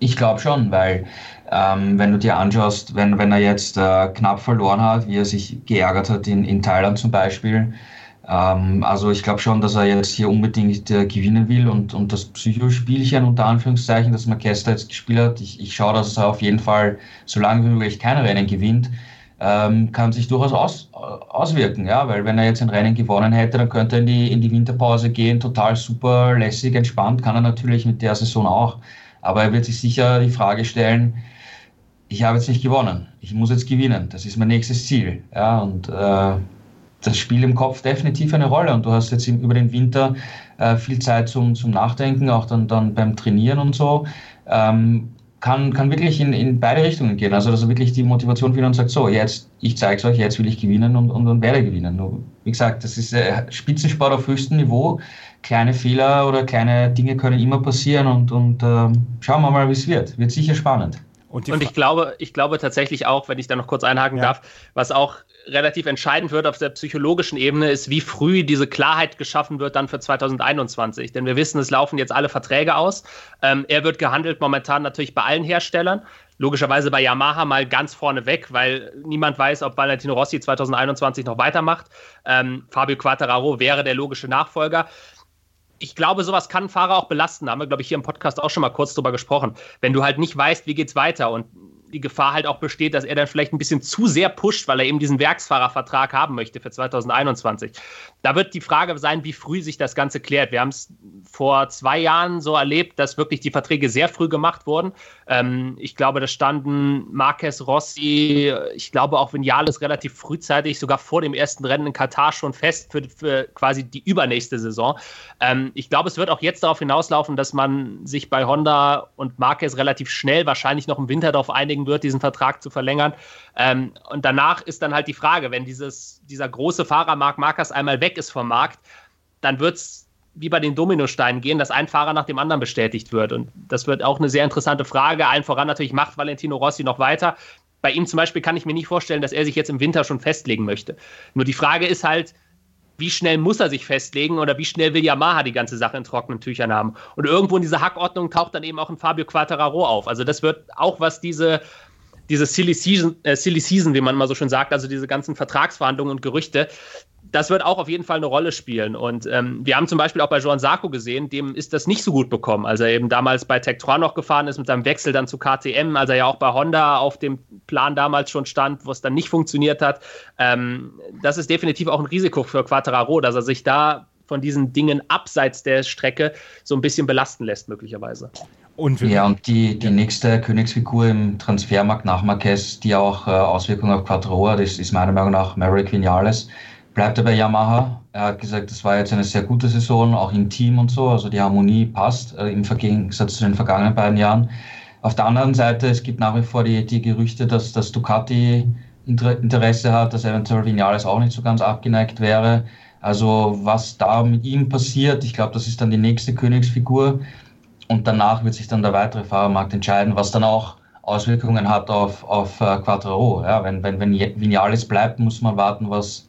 Ich glaube schon, weil ähm, wenn du dir anschaust, wenn, wenn er jetzt äh, knapp verloren hat, wie er sich geärgert hat in, in Thailand zum Beispiel, ähm, also ich glaube schon, dass er jetzt hier unbedingt äh, gewinnen will und, und das Psychospielchen unter Anführungszeichen, das Marquesta jetzt gespielt hat, ich, ich schaue, dass er auf jeden Fall so lange wie möglich keine Rennen gewinnt, ähm, kann sich durchaus aus, auswirken, ja, weil wenn er jetzt ein Rennen gewonnen hätte, dann könnte er in die, in die Winterpause gehen, total super lässig, entspannt, kann er natürlich mit der Saison auch. Aber er wird sich sicher die Frage stellen, ich habe jetzt nicht gewonnen, ich muss jetzt gewinnen, das ist mein nächstes Ziel. Ja, und äh, das spielt im Kopf definitiv eine Rolle. Und du hast jetzt über den Winter äh, viel Zeit zum, zum Nachdenken, auch dann, dann beim Trainieren und so. Ähm, kann, kann wirklich in, in beide Richtungen gehen. Also, dass er wirklich die Motivation findet und sagt: So, jetzt, ich zeige es euch, jetzt will ich gewinnen und, und, und werde gewinnen. Nur, wie gesagt, das ist äh, Spitzensport auf höchstem Niveau kleine Fehler oder kleine Dinge können immer passieren und, und äh, schauen wir mal, wie es wird. Wird sicher spannend. Und, und, ich glaube, ich glaube tatsächlich auch, wenn ich da noch kurz einhaken ja. darf, was auch relativ entscheidend wird auf der psychologischen Ebene, ist, wie früh diese Klarheit geschaffen wird dann für 2021. Denn wir wissen, es laufen jetzt alle Verträge aus. Ähm, er wird gehandelt momentan natürlich bei allen Herstellern. Logischerweise bei Yamaha mal ganz vorne weg, weil niemand weiß, ob Valentino Rossi 2021 noch weitermacht. Ähm, Fabio Quattararo wäre der logische Nachfolger ich glaube, sowas kann Fahrer auch belasten. Da haben wir, glaube ich, hier im Podcast auch schon mal kurz drüber gesprochen. Wenn du halt nicht weißt, wie geht's weiter und die Gefahr halt auch besteht, dass er dann vielleicht ein bisschen zu sehr pusht, weil er eben diesen Werksfahrervertrag haben möchte für 2021. Da wird die Frage sein, wie früh sich das Ganze klärt. Wir haben es vor zwei Jahren so erlebt, dass wirklich die Verträge sehr früh gemacht wurden. Ähm, ich glaube, da standen Marquez Rossi, ich glaube auch Vinales relativ frühzeitig, sogar vor dem ersten Rennen in Katar schon fest für, für quasi die übernächste Saison. Ähm, ich glaube, es wird auch jetzt darauf hinauslaufen, dass man sich bei Honda und Marquez relativ schnell, wahrscheinlich noch im Winter darauf einigen wird, diesen Vertrag zu verlängern. Ähm, und danach ist dann halt die Frage, wenn dieses, dieser große Fahrer Marc Marquez einmal weg ist vom Markt, dann wird es wie bei den Dominosteinen gehen, dass ein Fahrer nach dem anderen bestätigt wird. Und das wird auch eine sehr interessante Frage. Allen voran natürlich macht Valentino Rossi noch weiter. Bei ihm zum Beispiel kann ich mir nicht vorstellen, dass er sich jetzt im Winter schon festlegen möchte. Nur die Frage ist halt, wie schnell muss er sich festlegen oder wie schnell will Yamaha die ganze Sache in trockenen Tüchern haben? Und irgendwo in dieser Hackordnung taucht dann eben auch ein Fabio Quattararo auf. Also das wird auch was diese diese Silly Season, äh, Silly Season, wie man mal so schön sagt, also diese ganzen Vertragsverhandlungen und Gerüchte, das wird auch auf jeden Fall eine Rolle spielen. Und ähm, wir haben zum Beispiel auch bei Joan Sarko gesehen, dem ist das nicht so gut bekommen, als er eben damals bei Tektron noch gefahren ist mit seinem Wechsel dann zu KTM, als er ja auch bei Honda auf dem Plan damals schon stand, wo es dann nicht funktioniert hat. Ähm, das ist definitiv auch ein Risiko für Quattararo, dass er sich da von diesen Dingen abseits der Strecke so ein bisschen belasten lässt, möglicherweise. Und ja, und die, die nächste Königsfigur im Transfermarkt nach Marquez, die auch äh, Auswirkungen auf Quattro hat, ist, ist meiner Meinung nach Maverick Vinales bleibt er bei Yamaha. Er hat gesagt, das war jetzt eine sehr gute Saison, auch im Team und so. Also die Harmonie passt äh, im Gegensatz zu den vergangenen beiden Jahren. Auf der anderen Seite, es gibt nach wie vor die, die Gerüchte, dass, dass Ducati Interesse hat, dass eventuell Vinales auch nicht so ganz abgeneigt wäre. Also was da mit ihm passiert, ich glaube, das ist dann die nächste Königsfigur. Und danach wird sich dann der weitere Fahrermarkt entscheiden, was dann auch Auswirkungen hat auf, auf äh, Quattro. Ja, wenn, wenn, wenn Vinales bleibt, muss man warten, was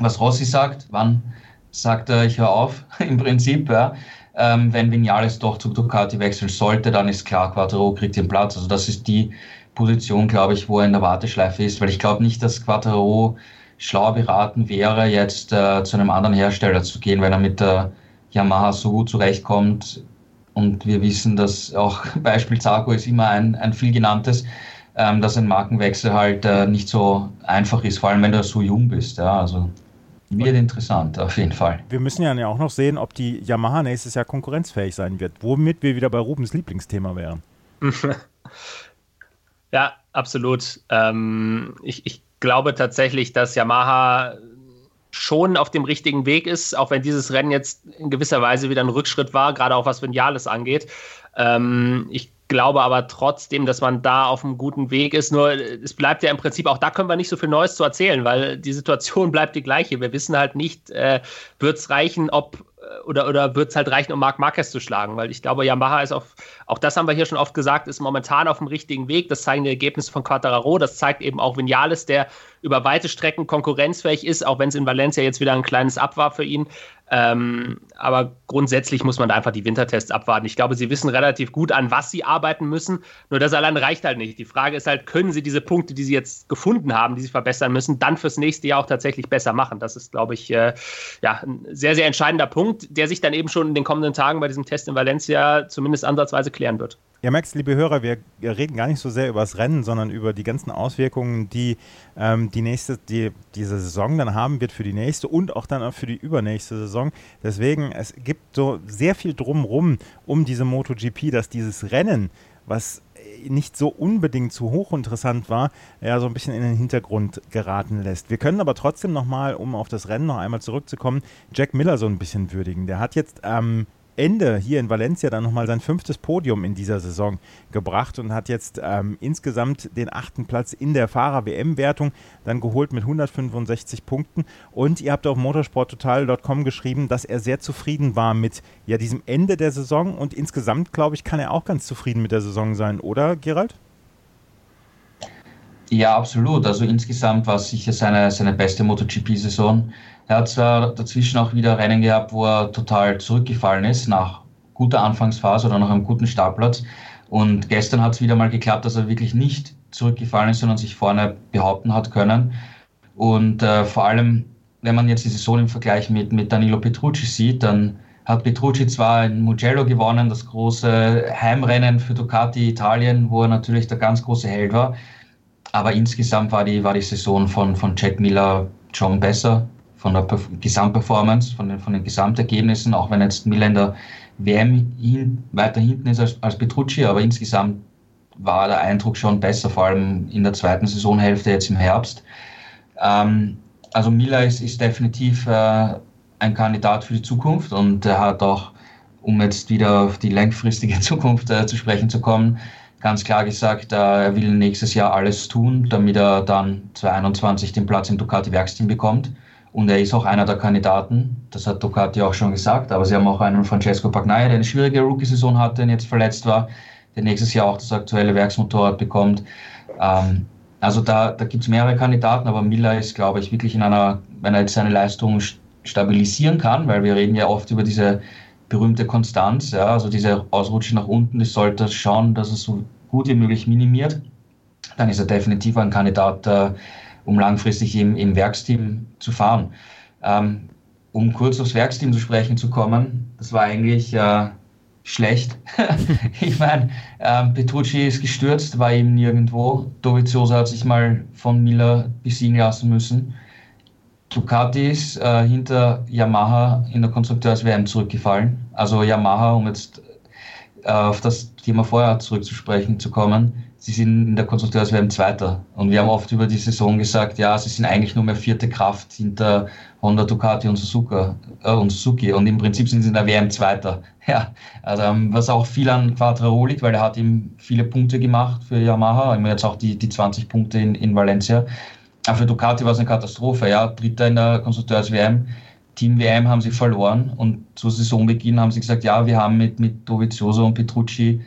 was Rossi sagt, wann sagt er, ich höre auf, im Prinzip, ja. Ähm, wenn Vinales doch zu Ducati wechseln sollte, dann ist klar, Quattro kriegt den Platz. Also das ist die Position, glaube ich, wo er in der Warteschleife ist, weil ich glaube nicht, dass Quattro schlau beraten wäre, jetzt äh, zu einem anderen Hersteller zu gehen, weil er mit der Yamaha so gut zurechtkommt. Und wir wissen, dass auch Beispiel Zarko ist immer ein, ein viel genanntes, ähm, dass ein Markenwechsel halt äh, nicht so einfach ist, vor allem wenn du so jung bist. Ja, also wird interessant, auf jeden Fall. Wir müssen ja auch noch sehen, ob die Yamaha nächstes Jahr konkurrenzfähig sein wird, womit wir wieder bei Rubens Lieblingsthema wären. ja, absolut. Ähm, ich, ich glaube tatsächlich, dass Yamaha schon auf dem richtigen Weg ist, auch wenn dieses Rennen jetzt in gewisser Weise wieder ein Rückschritt war, gerade auch was Vinales angeht. Ähm, ich glaube aber trotzdem, dass man da auf einem guten Weg ist. Nur es bleibt ja im Prinzip, auch da können wir nicht so viel Neues zu erzählen, weil die Situation bleibt die gleiche. Wir wissen halt nicht, äh, wird es reichen, ob oder, oder wird es halt reichen, um Marc Marquez zu schlagen? Weil ich glaube, Yamaha ist auf, auch das haben wir hier schon oft gesagt, ist momentan auf dem richtigen Weg. Das zeigen die Ergebnisse von Quattararo. Das zeigt eben auch Vinales, der über weite Strecken konkurrenzfähig ist, auch wenn es in Valencia jetzt wieder ein kleines Ab war für ihn. Ähm, aber grundsätzlich muss man da einfach die Wintertests abwarten. Ich glaube, sie wissen relativ gut, an was sie arbeiten müssen. Nur das allein reicht halt nicht. Die Frage ist halt, können sie diese Punkte, die sie jetzt gefunden haben, die sie verbessern müssen, dann fürs nächste Jahr auch tatsächlich besser machen? Das ist, glaube ich, äh, ja, ein sehr, sehr entscheidender Punkt, der sich dann eben schon in den kommenden Tagen bei diesem Test in Valencia zumindest ansatzweise klären wird. Ja, Max, liebe Hörer, wir reden gar nicht so sehr über das Rennen, sondern über die ganzen Auswirkungen, die ähm, die nächste, die, diese Saison dann haben wird für die nächste und auch dann auch für die übernächste Saison. Deswegen, es gibt so sehr viel drumrum um diese MotoGP, dass dieses Rennen, was nicht so unbedingt zu hochinteressant war, ja so ein bisschen in den Hintergrund geraten lässt. Wir können aber trotzdem nochmal, um auf das Rennen noch einmal zurückzukommen, Jack Miller so ein bisschen würdigen. Der hat jetzt ähm, Ende hier in Valencia dann nochmal sein fünftes Podium in dieser Saison gebracht und hat jetzt ähm, insgesamt den achten Platz in der Fahrer-WM-Wertung dann geholt mit 165 Punkten. Und ihr habt auf motorsporttotal.com geschrieben, dass er sehr zufrieden war mit ja, diesem Ende der Saison und insgesamt, glaube ich, kann er auch ganz zufrieden mit der Saison sein, oder Gerald? Ja, absolut. Also insgesamt war es sicher seine, seine beste MotoGP-Saison. Er hat zwar dazwischen auch wieder Rennen gehabt, wo er total zurückgefallen ist, nach guter Anfangsphase oder nach einem guten Startplatz. Und gestern hat es wieder mal geklappt, dass er wirklich nicht zurückgefallen ist, sondern sich vorne behaupten hat können. Und äh, vor allem, wenn man jetzt die Saison im Vergleich mit, mit Danilo Petrucci sieht, dann hat Petrucci zwar in Mugello gewonnen, das große Heimrennen für Ducati Italien, wo er natürlich der ganz große Held war. Aber insgesamt war die, war die Saison von, von Jack Miller schon besser von der Gesamtperformance, von den, von den Gesamtergebnissen, auch wenn jetzt Miller in der WM hin, weiter hinten ist als, als Petrucci, aber insgesamt war der Eindruck schon besser, vor allem in der zweiten Saisonhälfte jetzt im Herbst. Ähm, also Miller ist, ist definitiv äh, ein Kandidat für die Zukunft und er hat auch, um jetzt wieder auf die langfristige Zukunft äh, zu sprechen zu kommen, ganz klar gesagt, äh, er will nächstes Jahr alles tun, damit er dann 2021 den Platz im Ducati-Werksteam bekommt. Und er ist auch einer der Kandidaten, das hat Ducati auch schon gesagt, aber sie haben auch einen Francesco Pagnaia, der eine schwierige Rookie-Saison hatte und jetzt verletzt war, der nächstes Jahr auch das aktuelle Werksmotorrad bekommt. Ähm, also da, da gibt es mehrere Kandidaten, aber Miller ist, glaube ich, wirklich in einer, wenn er jetzt seine Leistung stabilisieren kann, weil wir reden ja oft über diese berühmte Konstanz, ja, also diese Ausrutsche nach unten, das sollte schauen, dass er so gut wie möglich minimiert. Dann ist er definitiv ein Kandidat, äh, um langfristig im, im Werksteam zu fahren. Ähm, um kurz aufs Werksteam zu sprechen zu kommen, das war eigentlich äh, schlecht. ich meine, ähm, Petrucci ist gestürzt, war eben nirgendwo. Dovizioso hat sich mal von Miller besiegen lassen müssen. Ducati ist äh, hinter Yamaha in der Konstrukteurs-WM zurückgefallen. Also Yamaha, um jetzt äh, auf das Thema vorher zurückzusprechen zu kommen, sie sind in der Konstrukteurs-WM Zweiter. Und wir haben oft über die Saison gesagt, ja, sie sind eigentlich nur mehr vierte Kraft hinter Honda, Ducati und, Suzuka, äh, und Suzuki. Und im Prinzip sind sie in der WM Zweiter. Ja, also, ähm, was auch viel an Quattro liegt, weil er hat ihm viele Punkte gemacht für Yamaha, immer jetzt auch die, die 20 Punkte in, in Valencia. Aber für Ducati war es eine Katastrophe. Ja, Dritter in der Konstrukteurs-WM. Team WM haben sie verloren und zu Saisonbeginn haben sie gesagt, ja, wir haben mit, mit Dovizioso und Petrucci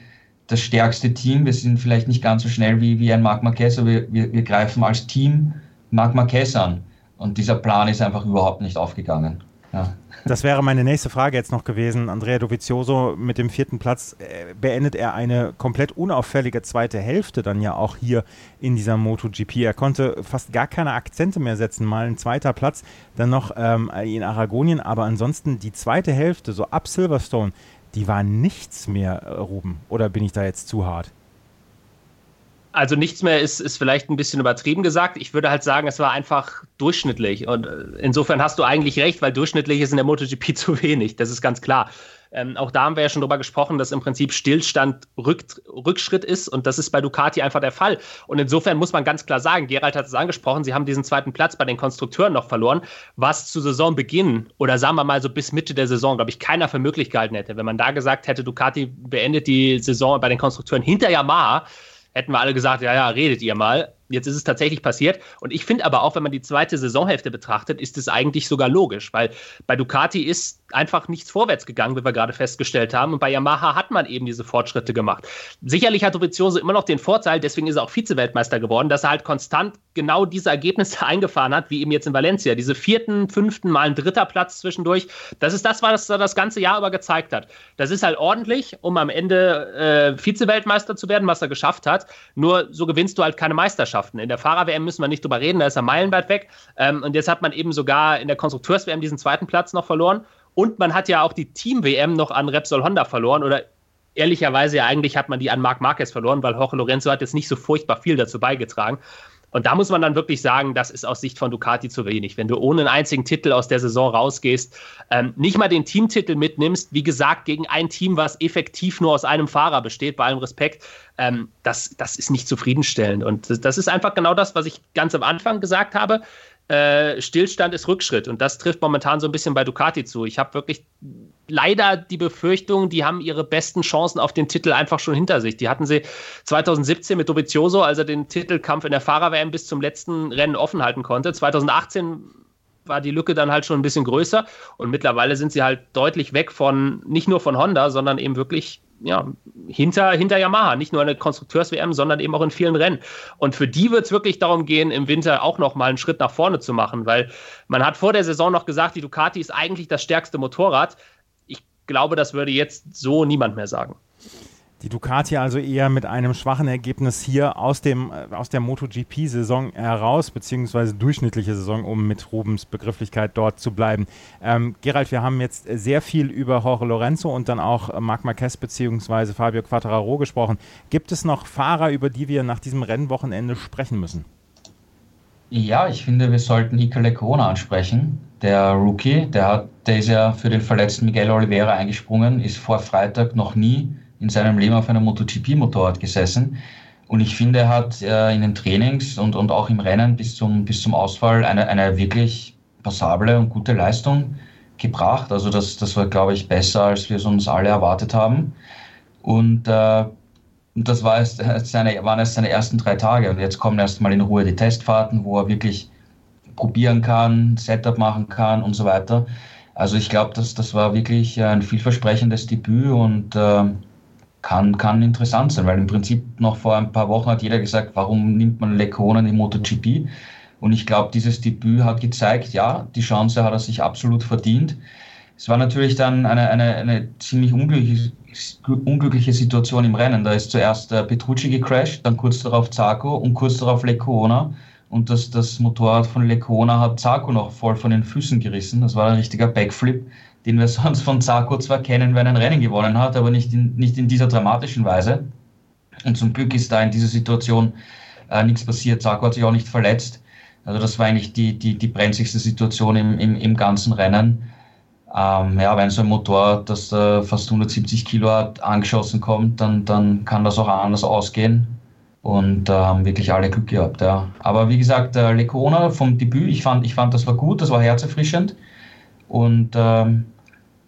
das stärkste Team. Wir sind vielleicht nicht ganz so schnell wie, wie ein Marc Marquez, aber wir, wir, wir greifen als Team Marc Marquez an. Und dieser Plan ist einfach überhaupt nicht aufgegangen. Ja. Das wäre meine nächste Frage jetzt noch gewesen. Andrea Dovizioso mit dem vierten Platz äh, beendet er eine komplett unauffällige zweite Hälfte dann ja auch hier in dieser MotoGP. Er konnte fast gar keine Akzente mehr setzen. Mal ein zweiter Platz, dann noch ähm, in Aragonien, aber ansonsten die zweite Hälfte, so ab Silverstone, die war nichts mehr, äh, Ruben. Oder bin ich da jetzt zu hart? Also nichts mehr ist, ist vielleicht ein bisschen übertrieben gesagt. Ich würde halt sagen, es war einfach durchschnittlich. Und äh, insofern hast du eigentlich recht, weil durchschnittlich ist in der MotoGP zu wenig. Das ist ganz klar. Ähm, auch da haben wir ja schon drüber gesprochen, dass im Prinzip Stillstand Rück, Rückschritt ist und das ist bei Ducati einfach der Fall. Und insofern muss man ganz klar sagen, Gerald hat es angesprochen, sie haben diesen zweiten Platz bei den Konstrukteuren noch verloren, was zu Saisonbeginn oder sagen wir mal so bis Mitte der Saison, glaube ich, keiner für möglich gehalten hätte. Wenn man da gesagt hätte, Ducati beendet die Saison bei den Konstrukteuren hinter Yamaha, hätten wir alle gesagt, ja, ja, redet ihr mal. Jetzt ist es tatsächlich passiert. Und ich finde aber auch, wenn man die zweite Saisonhälfte betrachtet, ist es eigentlich sogar logisch, weil bei Ducati ist einfach nichts vorwärts gegangen, wie wir gerade festgestellt haben. Und bei Yamaha hat man eben diese Fortschritte gemacht. Sicherlich hat Dovizioso immer noch den Vorteil, deswegen ist er auch Vize-Weltmeister geworden, dass er halt konstant genau diese Ergebnisse eingefahren hat, wie eben jetzt in Valencia. Diese vierten, fünften, mal ein dritter Platz zwischendurch. Das ist das, was er das ganze Jahr über gezeigt hat. Das ist halt ordentlich, um am Ende äh, Vize-Weltmeister zu werden, was er geschafft hat. Nur so gewinnst du halt keine Meisterschaften. In der Fahrer-WM müssen wir nicht drüber reden, da ist er meilenweit weg. Ähm, und jetzt hat man eben sogar in der Konstrukteurs-WM diesen zweiten Platz noch verloren. Und man hat ja auch die Team-WM noch an Repsol Honda verloren oder ehrlicherweise ja eigentlich hat man die an Marc Marquez verloren, weil Jorge Lorenzo hat jetzt nicht so furchtbar viel dazu beigetragen. Und da muss man dann wirklich sagen, das ist aus Sicht von Ducati zu wenig. Wenn du ohne einen einzigen Titel aus der Saison rausgehst, ähm, nicht mal den Teamtitel mitnimmst, wie gesagt, gegen ein Team, was effektiv nur aus einem Fahrer besteht, bei allem Respekt, ähm, das, das ist nicht zufriedenstellend. Und das, das ist einfach genau das, was ich ganz am Anfang gesagt habe. Äh, Stillstand ist Rückschritt und das trifft momentan so ein bisschen bei Ducati zu. Ich habe wirklich leider die Befürchtung, die haben ihre besten Chancen auf den Titel einfach schon hinter sich. Die hatten sie 2017 mit Dovizioso, als er den Titelkampf in der Fahrer-WM bis zum letzten Rennen offen halten konnte. 2018 war die Lücke dann halt schon ein bisschen größer und mittlerweile sind sie halt deutlich weg von, nicht nur von Honda, sondern eben wirklich ja, hinter, hinter Yamaha, nicht nur in der Konstrukteurs-WM, sondern eben auch in vielen Rennen. Und für die wird es wirklich darum gehen, im Winter auch noch mal einen Schritt nach vorne zu machen, weil man hat vor der Saison noch gesagt, die Ducati ist eigentlich das stärkste Motorrad. Ich glaube, das würde jetzt so niemand mehr sagen. Die Ducati also eher mit einem schwachen Ergebnis hier aus, dem, äh, aus der MotoGP-Saison heraus, beziehungsweise durchschnittliche Saison, um mit Rubens Begrifflichkeit dort zu bleiben. Ähm, Gerald, wir haben jetzt sehr viel über Jorge Lorenzo und dann auch Marc Marquez beziehungsweise Fabio Quattararo gesprochen. Gibt es noch Fahrer, über die wir nach diesem Rennwochenende sprechen müssen? Ja, ich finde, wir sollten Iker Lecona ansprechen. Der Rookie, der, hat, der ist ja für den verletzten Miguel Oliveira eingesprungen, ist vor Freitag noch nie in seinem Leben auf einem MotoGP-Motorrad gesessen. Und ich finde, er hat äh, in den Trainings und, und auch im Rennen bis zum, bis zum Ausfall eine, eine wirklich passable und gute Leistung gebracht. Also das, das war, glaube ich, besser, als wir es uns alle erwartet haben. Und äh, das war erst seine, waren erst seine ersten drei Tage. Und jetzt kommen erst mal in Ruhe die Testfahrten, wo er wirklich probieren kann, Setup machen kann und so weiter. Also ich glaube, das, das war wirklich ein vielversprechendes Debüt und äh, kann, kann interessant sein, weil im Prinzip noch vor ein paar Wochen hat jeder gesagt, warum nimmt man Lekonen im MotoGP? Und ich glaube, dieses Debüt hat gezeigt, ja, die Chance hat er sich absolut verdient. Es war natürlich dann eine, eine, eine ziemlich unglückliche, unglückliche Situation im Rennen. Da ist zuerst äh, Petrucci gecrashed, dann kurz darauf Zarco und kurz darauf Lecona. Und das, das Motorrad von Lecona hat Zarco noch voll von den Füßen gerissen. Das war ein richtiger Backflip den wir sonst von Zarko zwar kennen, wenn er ein Rennen gewonnen hat, aber nicht in, nicht in dieser dramatischen Weise. Und zum Glück ist da in dieser Situation äh, nichts passiert. Zarko hat sich auch nicht verletzt. Also das war eigentlich die, die, die brenzligste Situation im, im, im ganzen Rennen. Ähm, ja, wenn so ein Motor, das äh, fast 170 Kilo hat, angeschossen kommt, dann, dann kann das auch anders ausgehen. Und da äh, haben wirklich alle Glück gehabt. Ja. Aber wie gesagt, äh, Lecona vom Debüt, ich fand, ich fand, das war gut, das war herzerfrischend. Und ähm,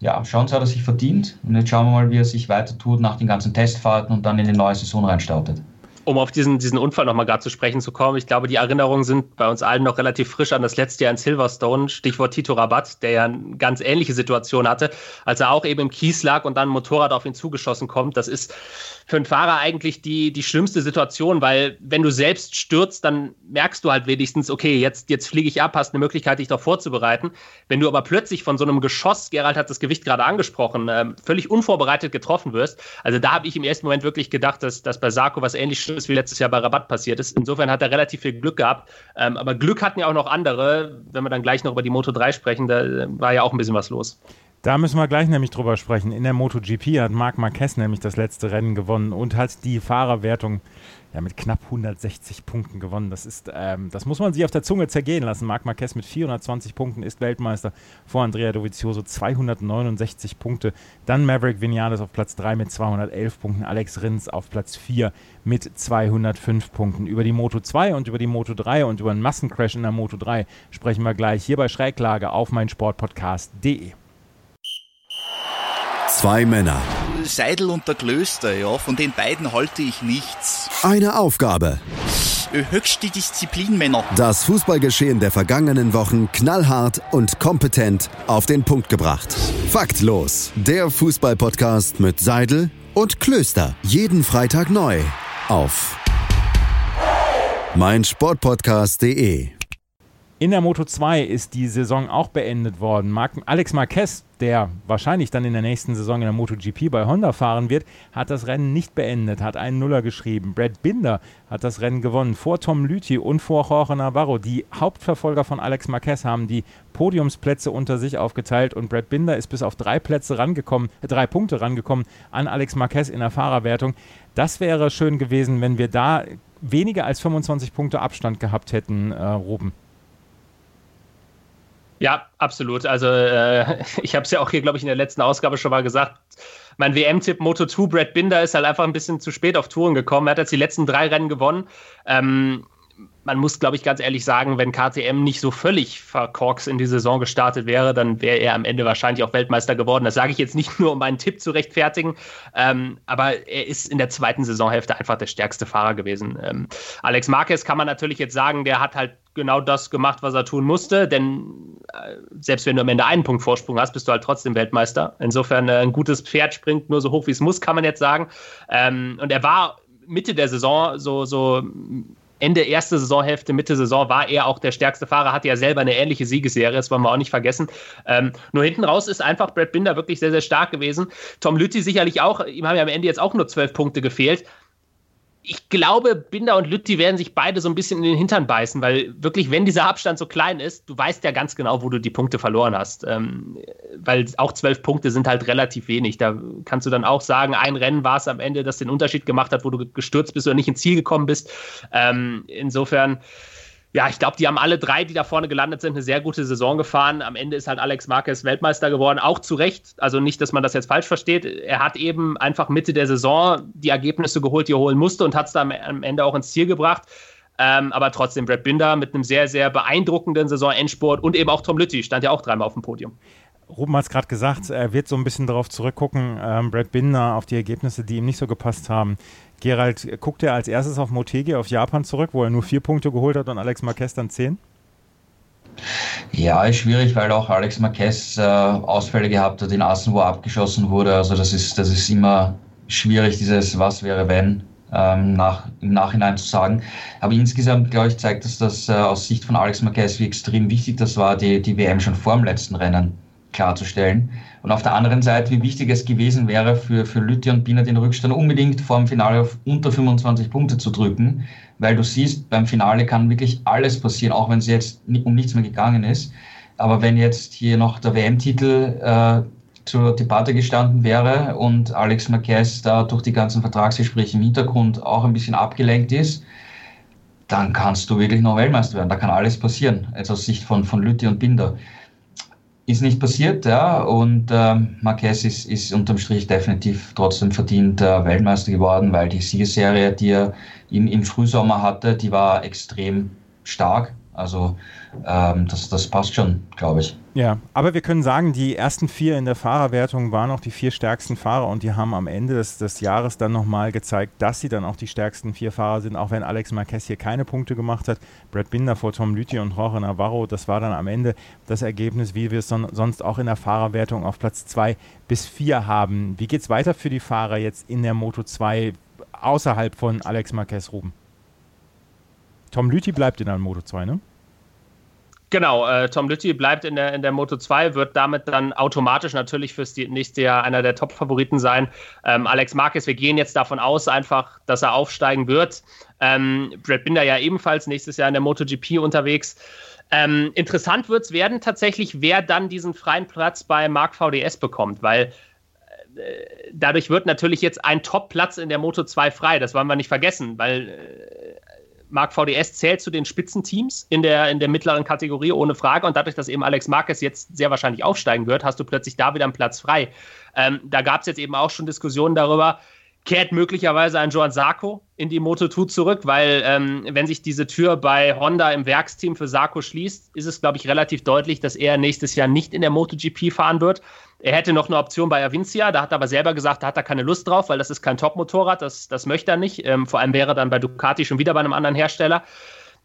ja, schauen Sie, hat er sich verdient. Und jetzt schauen wir mal, wie er sich weiter tut nach den ganzen Testfahrten und dann in die neue Saison reinstartet. um auf diesen, diesen Unfall nochmal gerade zu sprechen zu kommen, ich glaube, die Erinnerungen sind bei uns allen noch relativ frisch an das letzte Jahr in Silverstone, Stichwort Tito Rabat, der ja eine ganz ähnliche Situation hatte, als er auch eben im Kies lag und dann ein Motorrad auf ihn zugeschossen kommt. Das ist für einen Fahrer eigentlich die, die schlimmste Situation, weil wenn du selbst stürzt, dann merkst du halt wenigstens, okay, jetzt, jetzt fliege ich ab, hast eine Möglichkeit, dich darauf vorzubereiten. Wenn du aber plötzlich von so einem Geschoss, Gerald hat das Gewicht gerade angesprochen, ähm, völlig unvorbereitet getroffen wirst, also da habe ich im ersten Moment wirklich gedacht, dass, dass bei Sarko was ähnliches ist, wie letztes Jahr bei Rabatt passiert ist. Insofern hat er relativ viel Glück gehabt. Ähm, aber Glück hatten ja auch noch andere. Wenn wir dann gleich noch über die Moto 3 sprechen, da äh, war ja auch ein bisschen was los. Da müssen wir gleich nämlich drüber sprechen. In der MotoGP hat Marc Marquez nämlich das letzte Rennen gewonnen und hat die Fahrerwertung ja, mit knapp 160 Punkten gewonnen. Das ist, ähm, das muss man sich auf der Zunge zergehen lassen. Marc Marquez mit 420 Punkten ist Weltmeister vor Andrea Dovizioso 269 Punkte. Dann Maverick Vinales auf Platz 3 mit 211 Punkten. Alex Rins auf Platz 4 mit 205 Punkten. Über die Moto 2 und über die Moto 3 und über einen Massencrash in der Moto 3 sprechen wir gleich hier bei Schräglage auf meinsportpodcast.de. Zwei Männer. Seidel und der Klöster, ja, von den beiden halte ich nichts. Eine Aufgabe. Höchste Disziplin, Männer. Das Fußballgeschehen der vergangenen Wochen knallhart und kompetent auf den Punkt gebracht. Faktlos. Der Fußballpodcast mit Seidel und Klöster. Jeden Freitag neu. Auf meinsportpodcast.de. In der Moto 2 ist die Saison auch beendet worden. Alex Marquez, der wahrscheinlich dann in der nächsten Saison in der MotoGP bei Honda fahren wird, hat das Rennen nicht beendet, hat einen Nuller geschrieben. Brad Binder hat das Rennen gewonnen vor Tom Lüthi und vor Jorge Navarro. Die Hauptverfolger von Alex Marquez haben die Podiumsplätze unter sich aufgeteilt und Brad Binder ist bis auf drei Plätze rangekommen, äh, drei Punkte rangekommen an Alex Marquez in der Fahrerwertung. Das wäre schön gewesen, wenn wir da weniger als 25 Punkte Abstand gehabt hätten, äh, Ruben. Ja, absolut. Also äh, ich habe es ja auch hier, glaube ich, in der letzten Ausgabe schon mal gesagt. Mein WM-Tipp Moto 2, Brad Binder, ist halt einfach ein bisschen zu spät auf Touren gekommen. Er hat jetzt die letzten drei Rennen gewonnen. Ähm, man muss, glaube ich, ganz ehrlich sagen, wenn KTM nicht so völlig verkorks in die Saison gestartet wäre, dann wäre er am Ende wahrscheinlich auch Weltmeister geworden. Das sage ich jetzt nicht nur, um meinen Tipp zu rechtfertigen, ähm, aber er ist in der zweiten Saisonhälfte einfach der stärkste Fahrer gewesen. Ähm, Alex Marquez kann man natürlich jetzt sagen, der hat halt genau das gemacht, was er tun musste, denn äh, selbst wenn du am Ende einen Punkt Vorsprung hast, bist du halt trotzdem Weltmeister. Insofern äh, ein gutes Pferd springt nur so hoch, wie es muss, kann man jetzt sagen. Ähm, und er war Mitte der Saison so, so Ende erste Saisonhälfte, Mitte Saison war er auch der stärkste Fahrer, hatte ja selber eine ähnliche Siegesserie, das wollen wir auch nicht vergessen. Ähm, nur hinten raus ist einfach Brad Binder wirklich sehr, sehr stark gewesen. Tom Lütti sicherlich auch, ihm haben ja am Ende jetzt auch nur zwölf Punkte gefehlt ich glaube, Binder und Lütti werden sich beide so ein bisschen in den Hintern beißen, weil wirklich, wenn dieser Abstand so klein ist, du weißt ja ganz genau, wo du die Punkte verloren hast. Ähm, weil auch zwölf Punkte sind halt relativ wenig. Da kannst du dann auch sagen, ein Rennen war es am Ende, das den Unterschied gemacht hat, wo du gestürzt bist oder nicht ins Ziel gekommen bist. Ähm, insofern ja, ich glaube, die haben alle drei, die da vorne gelandet sind, eine sehr gute Saison gefahren. Am Ende ist halt Alex Marquez Weltmeister geworden, auch zu Recht. Also nicht, dass man das jetzt falsch versteht. Er hat eben einfach Mitte der Saison die Ergebnisse geholt, die er holen musste und hat es dann am Ende auch ins Ziel gebracht. Ähm, aber trotzdem Brad Binder mit einem sehr, sehr beeindruckenden Saison-Endsport und eben auch Tom Lütti stand ja auch dreimal auf dem Podium. Ruben hat es gerade gesagt, er wird so ein bisschen darauf zurückgucken, ähm, Brad Binder, auf die Ergebnisse, die ihm nicht so gepasst haben. Gerald, guckt er als erstes auf Motegi, auf Japan zurück, wo er nur vier Punkte geholt hat und Alex Marquez dann zehn? Ja, ist schwierig, weil auch Alex Marquez äh, Ausfälle gehabt hat in Assen, wo er abgeschossen wurde. Also das ist, das ist immer schwierig, dieses Was wäre wenn ähm, nach, im Nachhinein zu sagen. Aber insgesamt, glaube ich, zeigt das, dass äh, aus Sicht von Alex Marquez, wie extrem wichtig das war, die, die WM schon vor dem letzten Rennen klarzustellen. Und auf der anderen Seite, wie wichtig es gewesen wäre für, für Lütti und Bina den Rückstand unbedingt vor dem Finale auf unter 25 Punkte zu drücken, weil du siehst, beim Finale kann wirklich alles passieren, auch wenn es jetzt um nichts mehr gegangen ist. Aber wenn jetzt hier noch der WM-Titel äh, zur Debatte gestanden wäre und Alex Marquez da durch die ganzen Vertragsgespräche im Hintergrund auch ein bisschen abgelenkt ist, dann kannst du wirklich noch Weltmeister werden. Da kann alles passieren, jetzt aus Sicht von, von Lütti und Binder. Ist nicht passiert, ja, und ähm, Marquez ist, ist unterm Strich definitiv trotzdem verdient äh, Weltmeister geworden, weil die Siegesserie, die er im, im Frühsommer hatte, die war extrem stark. Also ähm, das, das passt schon, glaube ich. Ja, aber wir können sagen, die ersten vier in der Fahrerwertung waren auch die vier stärksten Fahrer und die haben am Ende des, des Jahres dann nochmal gezeigt, dass sie dann auch die stärksten vier Fahrer sind, auch wenn Alex Marquez hier keine Punkte gemacht hat. Brad Binder vor Tom Lüthi und Jorge Navarro, das war dann am Ende das Ergebnis, wie wir es son sonst auch in der Fahrerwertung auf Platz zwei bis vier haben. Wie geht es weiter für die Fahrer jetzt in der Moto 2 außerhalb von Alex Marquez Ruben? Tom Lüthi bleibt in der Moto 2, ne? Genau, äh, Tom Lütti bleibt in der, in der Moto 2, wird damit dann automatisch natürlich fürs nächste Jahr einer der Top-Favoriten sein. Ähm, Alex Marquez, wir gehen jetzt davon aus, einfach, dass er aufsteigen wird. Ähm, Brad Binder ja ebenfalls nächstes Jahr in der MotoGP unterwegs. Ähm, interessant wird es werden tatsächlich, wer dann diesen freien Platz bei Mark VDS bekommt, weil äh, dadurch wird natürlich jetzt ein Top-Platz in der Moto 2 frei. Das wollen wir nicht vergessen, weil Marc VDS zählt zu den Spitzenteams in der, in der mittleren Kategorie, ohne Frage. Und dadurch, dass eben Alex Marquez jetzt sehr wahrscheinlich aufsteigen wird, hast du plötzlich da wieder einen Platz frei. Ähm, da gab es jetzt eben auch schon Diskussionen darüber, kehrt möglicherweise ein Joan Sarko in die Moto2 zurück, weil ähm, wenn sich diese Tür bei Honda im Werksteam für Sarko schließt, ist es, glaube ich, relativ deutlich, dass er nächstes Jahr nicht in der MotoGP fahren wird. Er hätte noch eine Option bei Avincia, da hat er aber selber gesagt, da hat er keine Lust drauf, weil das ist kein Top-Motorrad, das, das möchte er nicht. Ähm, vor allem wäre er dann bei Ducati schon wieder bei einem anderen Hersteller.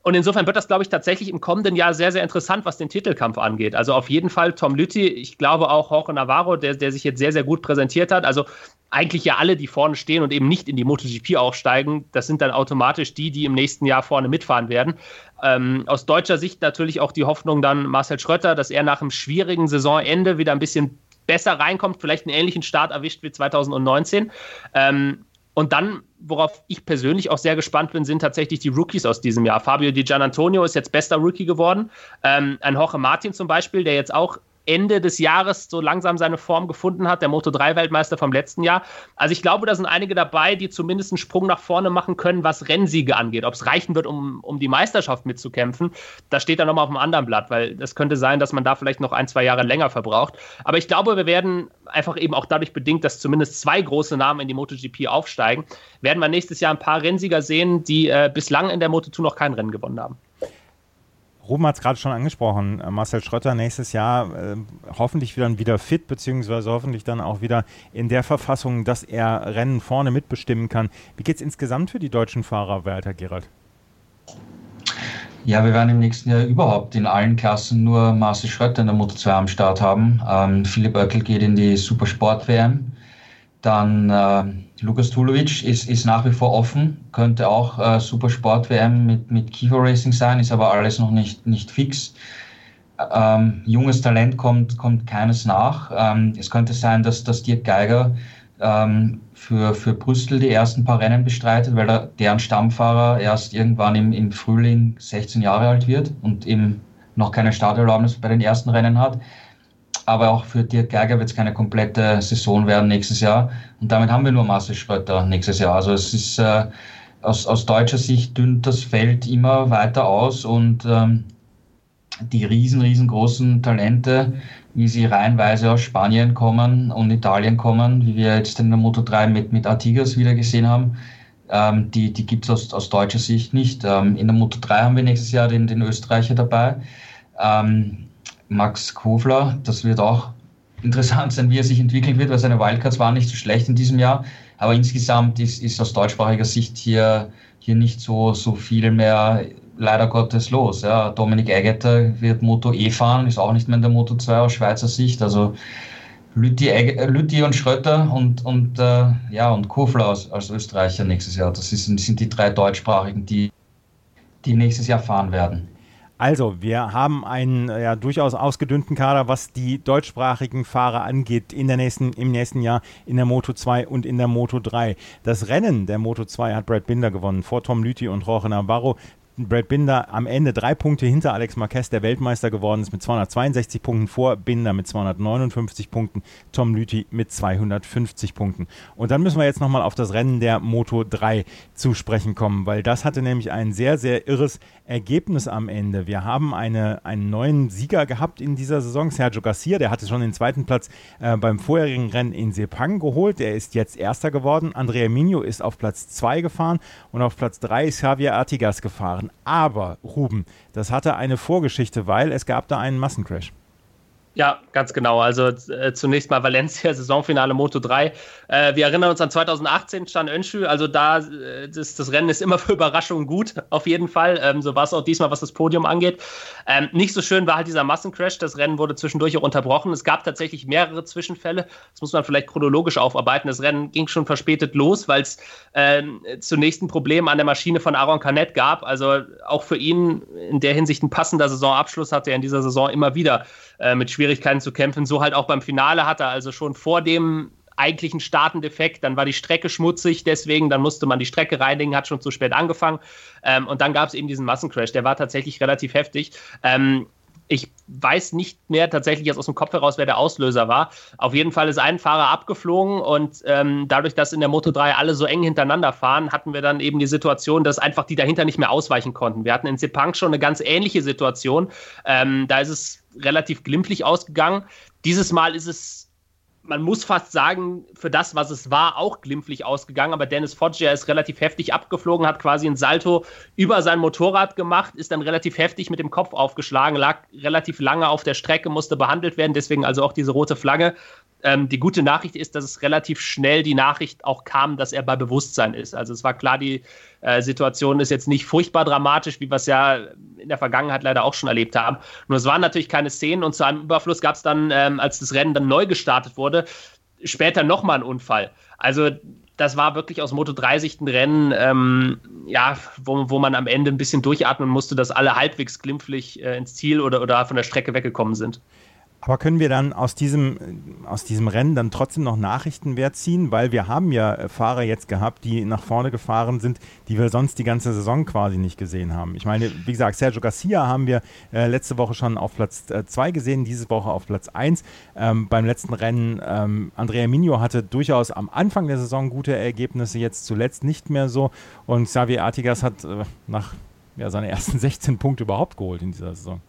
Und insofern wird das, glaube ich, tatsächlich im kommenden Jahr sehr, sehr interessant, was den Titelkampf angeht. Also auf jeden Fall Tom Lütti, ich glaube auch Jorge Navarro, der, der sich jetzt sehr, sehr gut präsentiert hat. Also eigentlich ja alle, die vorne stehen und eben nicht in die MotoGP aufsteigen, das sind dann automatisch die, die im nächsten Jahr vorne mitfahren werden. Ähm, aus deutscher Sicht natürlich auch die Hoffnung dann Marcel Schrötter, dass er nach einem schwierigen Saisonende wieder ein bisschen besser reinkommt, vielleicht einen ähnlichen Start erwischt wie 2019. Ähm, und dann, worauf ich persönlich auch sehr gespannt bin, sind tatsächlich die Rookies aus diesem Jahr. Fabio Di Gianantonio ist jetzt bester Rookie geworden. Ähm, ein Jorge Martin zum Beispiel, der jetzt auch Ende des Jahres so langsam seine Form gefunden hat, der Moto3-Weltmeister vom letzten Jahr. Also ich glaube, da sind einige dabei, die zumindest einen Sprung nach vorne machen können, was Rennsiege angeht. Ob es reichen wird, um, um die Meisterschaft mitzukämpfen, das steht dann nochmal auf einem anderen Blatt, weil es könnte sein, dass man da vielleicht noch ein, zwei Jahre länger verbraucht. Aber ich glaube, wir werden einfach eben auch dadurch bedingt, dass zumindest zwei große Namen in die MotoGP aufsteigen, werden wir nächstes Jahr ein paar Rennsieger sehen, die äh, bislang in der Moto2 noch kein Rennen gewonnen haben. Ruben hat es gerade schon angesprochen. Äh, Marcel Schrötter nächstes Jahr äh, hoffentlich wieder, wieder fit, beziehungsweise hoffentlich dann auch wieder in der Verfassung, dass er Rennen vorne mitbestimmen kann. Wie geht es insgesamt für die deutschen Fahrer weiter, Gerald? Ja, wir werden im nächsten Jahr überhaupt in allen Klassen nur Marcel Schrötter in der Moto 2 am Start haben. Ähm, Philipp Oeckel geht in die Supersport-WM. Dann äh, Lukas Tulovic ist, ist nach wie vor offen, könnte auch äh, Supersport-WM mit, mit Kiefer Racing sein, ist aber alles noch nicht, nicht fix. Ähm, junges Talent kommt, kommt keines nach. Ähm, es könnte sein, dass, dass Dirk Geiger ähm, für, für Brüssel die ersten paar Rennen bestreitet, weil der, deren Stammfahrer erst irgendwann im, im Frühling 16 Jahre alt wird und eben noch keine Starterlaubnis bei den ersten Rennen hat aber auch für Dirk Geiger wird es keine komplette Saison werden nächstes Jahr. Und damit haben wir nur Marcel Schröter nächstes Jahr. Also es ist äh, aus, aus deutscher Sicht dünnt das Feld immer weiter aus und ähm, die riesen, riesengroßen Talente, wie sie reihenweise aus Spanien kommen und Italien kommen, wie wir jetzt in der Moto 3 mit, mit Artigas wieder gesehen haben, ähm, die, die gibt es aus, aus deutscher Sicht nicht. Ähm, in der Moto 3 haben wir nächstes Jahr den, den Österreicher dabei. Ähm, Max Kofler. Das wird auch interessant sein, wie er sich entwickeln wird, weil seine Wildcards waren nicht so schlecht in diesem Jahr. Aber insgesamt ist, ist aus deutschsprachiger Sicht hier, hier nicht so, so viel mehr leider Gottes los. Ja. Dominik Eggeter wird Moto E fahren, ist auch nicht mehr in der Moto 2 aus Schweizer Sicht. Also Lütti, Lütti und Schröter und, und, äh, ja, und Kofler als, als Österreicher nächstes Jahr. Das ist, sind die drei deutschsprachigen, die, die nächstes Jahr fahren werden. Also, wir haben einen ja, durchaus ausgedünnten Kader, was die deutschsprachigen Fahrer angeht in der nächsten, im nächsten Jahr in der Moto 2 und in der Moto 3. Das Rennen der Moto 2 hat Brad Binder gewonnen vor Tom Lüthi und Jorge Navarro. Brad Binder am Ende drei Punkte hinter Alex Marquez, der Weltmeister geworden ist, mit 262 Punkten vor Binder mit 259 Punkten, Tom Lüthi mit 250 Punkten. Und dann müssen wir jetzt nochmal auf das Rennen der Moto 3 zu sprechen kommen, weil das hatte nämlich ein sehr, sehr irres Ergebnis am Ende. Wir haben eine, einen neuen Sieger gehabt in dieser Saison, Sergio Garcia, der hatte schon den zweiten Platz äh, beim vorherigen Rennen in Sepang geholt, der ist jetzt Erster geworden. Andrea Mino ist auf Platz 2 gefahren und auf Platz 3 ist Javier Artigas gefahren machen. Aber, Ruben, das hatte eine Vorgeschichte, weil es gab da einen Massencrash. Ja, ganz genau. Also äh, zunächst mal Valencia, Saisonfinale Moto 3. Äh, wir erinnern uns an 2018 stand Önschü. Also da, äh, das, das, Rennen ist immer für Überraschungen gut, auf jeden Fall. Ähm, so war es auch diesmal, was das Podium angeht. Ähm, nicht so schön war halt dieser Massencrash. Das Rennen wurde zwischendurch auch unterbrochen. Es gab tatsächlich mehrere Zwischenfälle. Das muss man vielleicht chronologisch aufarbeiten. Das Rennen ging schon verspätet los, weil es ähm, zunächst ein Problem an der Maschine von Aaron Canet gab. Also auch für ihn in der Hinsicht ein passender Saisonabschluss hatte er in dieser Saison immer wieder äh, mit Schwierigkeiten zu kämpfen. So halt auch beim Finale hat er also schon vor dem eigentlichen Startendefekt, dann war die Strecke schmutzig, deswegen, dann musste man die Strecke reinigen, hat schon zu spät angefangen. Ähm, und dann gab es eben diesen Massencrash, der war tatsächlich relativ heftig. Ähm, ich weiß nicht mehr tatsächlich jetzt aus dem Kopf heraus, wer der Auslöser war. Auf jeden Fall ist ein Fahrer abgeflogen und ähm, dadurch, dass in der Moto 3 alle so eng hintereinander fahren, hatten wir dann eben die Situation, dass einfach die dahinter nicht mehr ausweichen konnten. Wir hatten in Sepang schon eine ganz ähnliche Situation. Ähm, da ist es relativ glimpflich ausgegangen. Dieses Mal ist es man muss fast sagen, für das, was es war, auch glimpflich ausgegangen. Aber Dennis Foggia ist relativ heftig abgeflogen, hat quasi ein Salto über sein Motorrad gemacht, ist dann relativ heftig mit dem Kopf aufgeschlagen, lag relativ lange auf der Strecke, musste behandelt werden. Deswegen also auch diese rote Flagge. Ähm, die gute Nachricht ist, dass es relativ schnell die Nachricht auch kam, dass er bei Bewusstsein ist. Also es war klar, die äh, Situation ist jetzt nicht furchtbar dramatisch, wie wir es ja in der Vergangenheit leider auch schon erlebt haben. Nur es waren natürlich keine Szenen und zu einem Überfluss gab es dann, ähm, als das Rennen dann neu gestartet wurde, später nochmal einen Unfall. Also das war wirklich aus Moto 3 Sicht ein Rennen, ähm, ja, wo, wo man am Ende ein bisschen durchatmen musste, dass alle halbwegs glimpflich äh, ins Ziel oder, oder von der Strecke weggekommen sind. Aber können wir dann aus diesem, aus diesem Rennen dann trotzdem noch Nachrichtenwert ziehen? Weil wir haben ja äh, Fahrer jetzt gehabt, die nach vorne gefahren sind, die wir sonst die ganze Saison quasi nicht gesehen haben. Ich meine, wie gesagt, Sergio Garcia haben wir äh, letzte Woche schon auf Platz 2 äh, gesehen, diese Woche auf Platz 1. Ähm, beim letzten Rennen, ähm, Andrea Migno hatte durchaus am Anfang der Saison gute Ergebnisse, jetzt zuletzt nicht mehr so. Und Xavier Artigas hat äh, nach ja, seine ersten 16 Punkte überhaupt geholt in dieser Saison.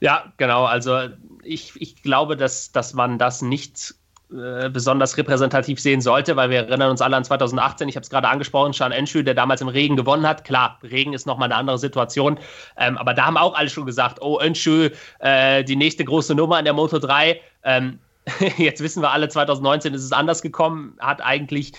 Ja, genau. Also ich, ich glaube, dass, dass man das nicht äh, besonders repräsentativ sehen sollte, weil wir erinnern uns alle an 2018, ich habe es gerade angesprochen, Sean Enschü, der damals im Regen gewonnen hat. Klar, Regen ist nochmal eine andere Situation, ähm, aber da haben auch alle schon gesagt, oh, Enschü, äh, die nächste große Nummer in der Moto 3. Ähm, jetzt wissen wir alle, 2019 ist es anders gekommen, hat eigentlich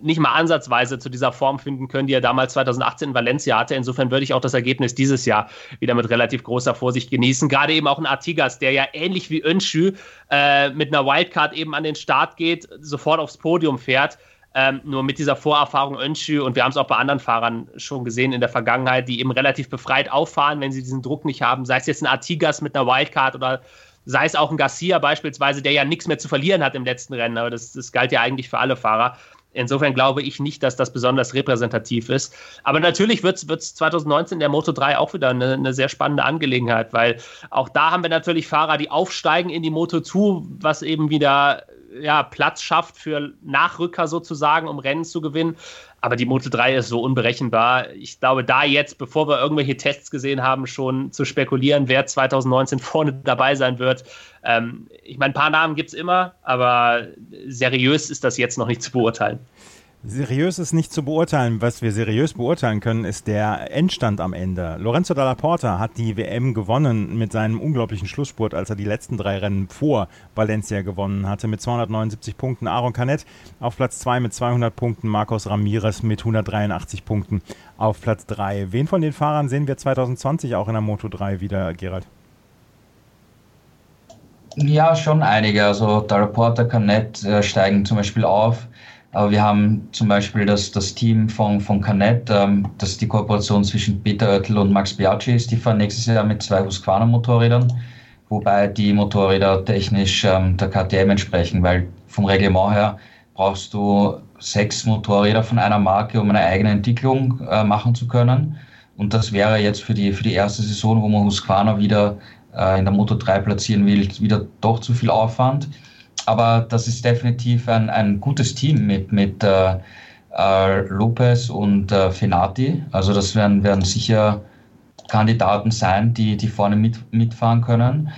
nicht mal ansatzweise zu dieser Form finden können, die er damals 2018 in Valencia hatte. Insofern würde ich auch das Ergebnis dieses Jahr wieder mit relativ großer Vorsicht genießen. Gerade eben auch ein Artigas, der ja ähnlich wie Önschü äh, mit einer Wildcard eben an den Start geht, sofort aufs Podium fährt. Ähm, nur mit dieser Vorerfahrung Önschü und wir haben es auch bei anderen Fahrern schon gesehen in der Vergangenheit, die eben relativ befreit auffahren, wenn sie diesen Druck nicht haben. Sei es jetzt ein Artigas mit einer Wildcard oder sei es auch ein Garcia beispielsweise, der ja nichts mehr zu verlieren hat im letzten Rennen, aber das, das galt ja eigentlich für alle Fahrer. Insofern glaube ich nicht, dass das besonders repräsentativ ist. Aber natürlich wird es 2019 in der Moto 3 auch wieder eine, eine, sehr spannende Angelegenheit, weil auch da haben wir natürlich Fahrer, die aufsteigen in die Moto 2, was eben wieder ja, Platz schafft für Nachrücker sozusagen, um Rennen zu gewinnen. Aber die Moto 3 ist so unberechenbar. Ich glaube, da jetzt, bevor wir irgendwelche Tests gesehen haben, schon zu spekulieren, wer 2019 vorne dabei sein wird. Ähm, ich meine, ein paar Namen gibt es immer, aber seriös ist das jetzt noch nicht zu beurteilen. Seriös ist nicht zu beurteilen. Was wir seriös beurteilen können, ist der Endstand am Ende. Lorenzo Dalla Porta hat die WM gewonnen mit seinem unglaublichen Schlussspurt, als er die letzten drei Rennen vor Valencia gewonnen hatte, mit 279 Punkten. Aaron Canet auf Platz 2 mit 200 Punkten, Marcos Ramirez mit 183 Punkten auf Platz 3. Wen von den Fahrern sehen wir 2020 auch in der Moto 3 wieder, Gerald? Ja, schon einige. Also Dalla Porta, Canet äh, steigen zum Beispiel auf. Aber wir haben zum Beispiel das, das Team von, von Canet, ähm, das ist die Kooperation zwischen Peter Oettel und Max Biaggi ist. Die fahren nächstes Jahr mit zwei Husqvarna-Motorrädern, wobei die Motorräder technisch ähm, der KTM entsprechen, weil vom Reglement her brauchst du sechs Motorräder von einer Marke, um eine eigene Entwicklung äh, machen zu können. Und das wäre jetzt für die, für die erste Saison, wo man Husqvarna wieder äh, in der Moto 3 platzieren will, wieder doch zu viel Aufwand aber das ist definitiv ein, ein gutes Team mit, mit äh, äh, Lopez und äh, Fenati. Also das werden, werden sicher Kandidaten sein, die, die vorne mit, mitfahren können.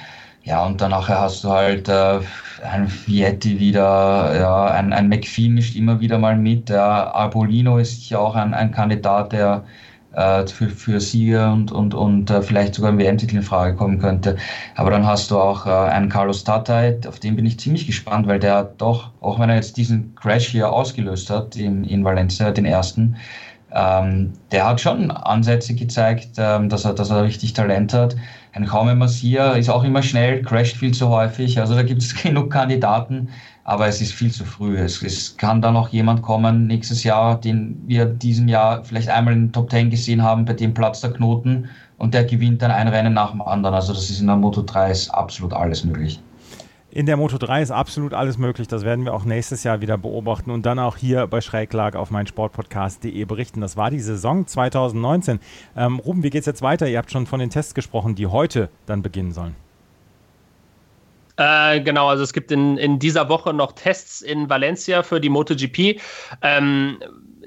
Ja, und dann hast du halt äh, ein Vietti wieder, ja, ein, ein McPhee mischt immer wieder mal mit. Der Arbolino ist sicher auch ein, ein Kandidat, der für, für Sieger und, und, und äh, vielleicht sogar im WM-Titel in Frage kommen könnte. Aber dann hast du auch äh, einen Carlos Tatay, auf den bin ich ziemlich gespannt, weil der doch, auch wenn er jetzt diesen Crash hier ausgelöst hat in, in Valencia, den ersten, ähm, der hat schon Ansätze gezeigt, ähm, dass, er, dass er richtig Talent hat. Ein Jaume Masia ist auch immer schnell, crasht viel zu häufig. Also da gibt es genug Kandidaten, aber es ist viel zu früh. Es, es kann da noch jemand kommen nächstes Jahr, den wir diesem Jahr vielleicht einmal in den Top 10 gesehen haben, bei dem Platz der Knoten und der gewinnt dann ein Rennen nach dem anderen. Also das ist in der Moto 3 ist absolut alles möglich. In der Moto 3 ist absolut alles möglich. Das werden wir auch nächstes Jahr wieder beobachten und dann auch hier bei Schräglag auf meinsportpodcast.de berichten. Das war die Saison 2019. Ähm, Ruben, wie geht es jetzt weiter? Ihr habt schon von den Tests gesprochen, die heute dann beginnen sollen. Äh, genau, also es gibt in, in dieser Woche noch Tests in Valencia für die MotoGP. Ähm,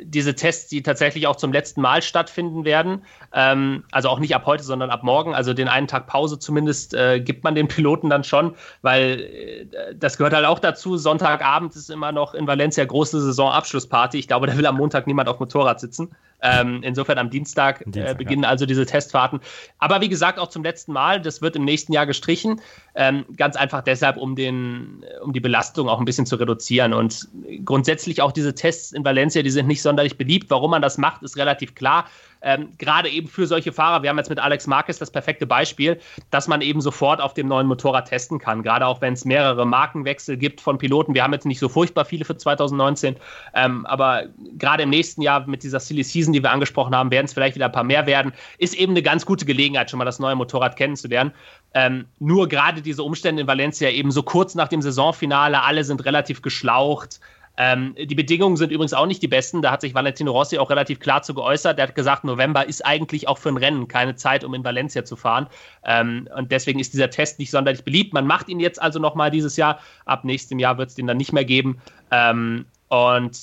diese Tests, die tatsächlich auch zum letzten Mal stattfinden werden. Ähm, also auch nicht ab heute, sondern ab morgen. Also den einen Tag Pause zumindest äh, gibt man den Piloten dann schon, weil äh, das gehört halt auch dazu. Sonntagabend ist immer noch in Valencia große Saisonabschlussparty. Ich glaube, da will am Montag niemand auf Motorrad sitzen. Ähm, insofern am Dienstag, äh, Dienstag äh, beginnen ja. also diese Testfahrten. Aber wie gesagt, auch zum letzten Mal, das wird im nächsten Jahr gestrichen. Ähm, ganz einfach deshalb, um, den, um die Belastung auch ein bisschen zu reduzieren. Und grundsätzlich auch diese Tests in Valencia, die sind nicht sonderlich beliebt. Warum man das macht, ist relativ klar ähm, gerade eben für solche Fahrer, wir haben jetzt mit Alex Marquez das perfekte Beispiel, dass man eben sofort auf dem neuen Motorrad testen kann. Gerade auch wenn es mehrere Markenwechsel gibt von Piloten. Wir haben jetzt nicht so furchtbar viele für 2019, ähm, aber gerade im nächsten Jahr mit dieser Silly Season, die wir angesprochen haben, werden es vielleicht wieder ein paar mehr werden. Ist eben eine ganz gute Gelegenheit, schon mal das neue Motorrad kennenzulernen. Ähm, nur gerade diese Umstände in Valencia eben so kurz nach dem Saisonfinale, alle sind relativ geschlaucht. Ähm, die Bedingungen sind übrigens auch nicht die besten. Da hat sich Valentino Rossi auch relativ klar zu geäußert. Der hat gesagt, November ist eigentlich auch für ein Rennen keine Zeit, um in Valencia zu fahren. Ähm, und deswegen ist dieser Test nicht sonderlich beliebt. Man macht ihn jetzt also nochmal dieses Jahr. Ab nächstem Jahr wird es den dann nicht mehr geben. Ähm, und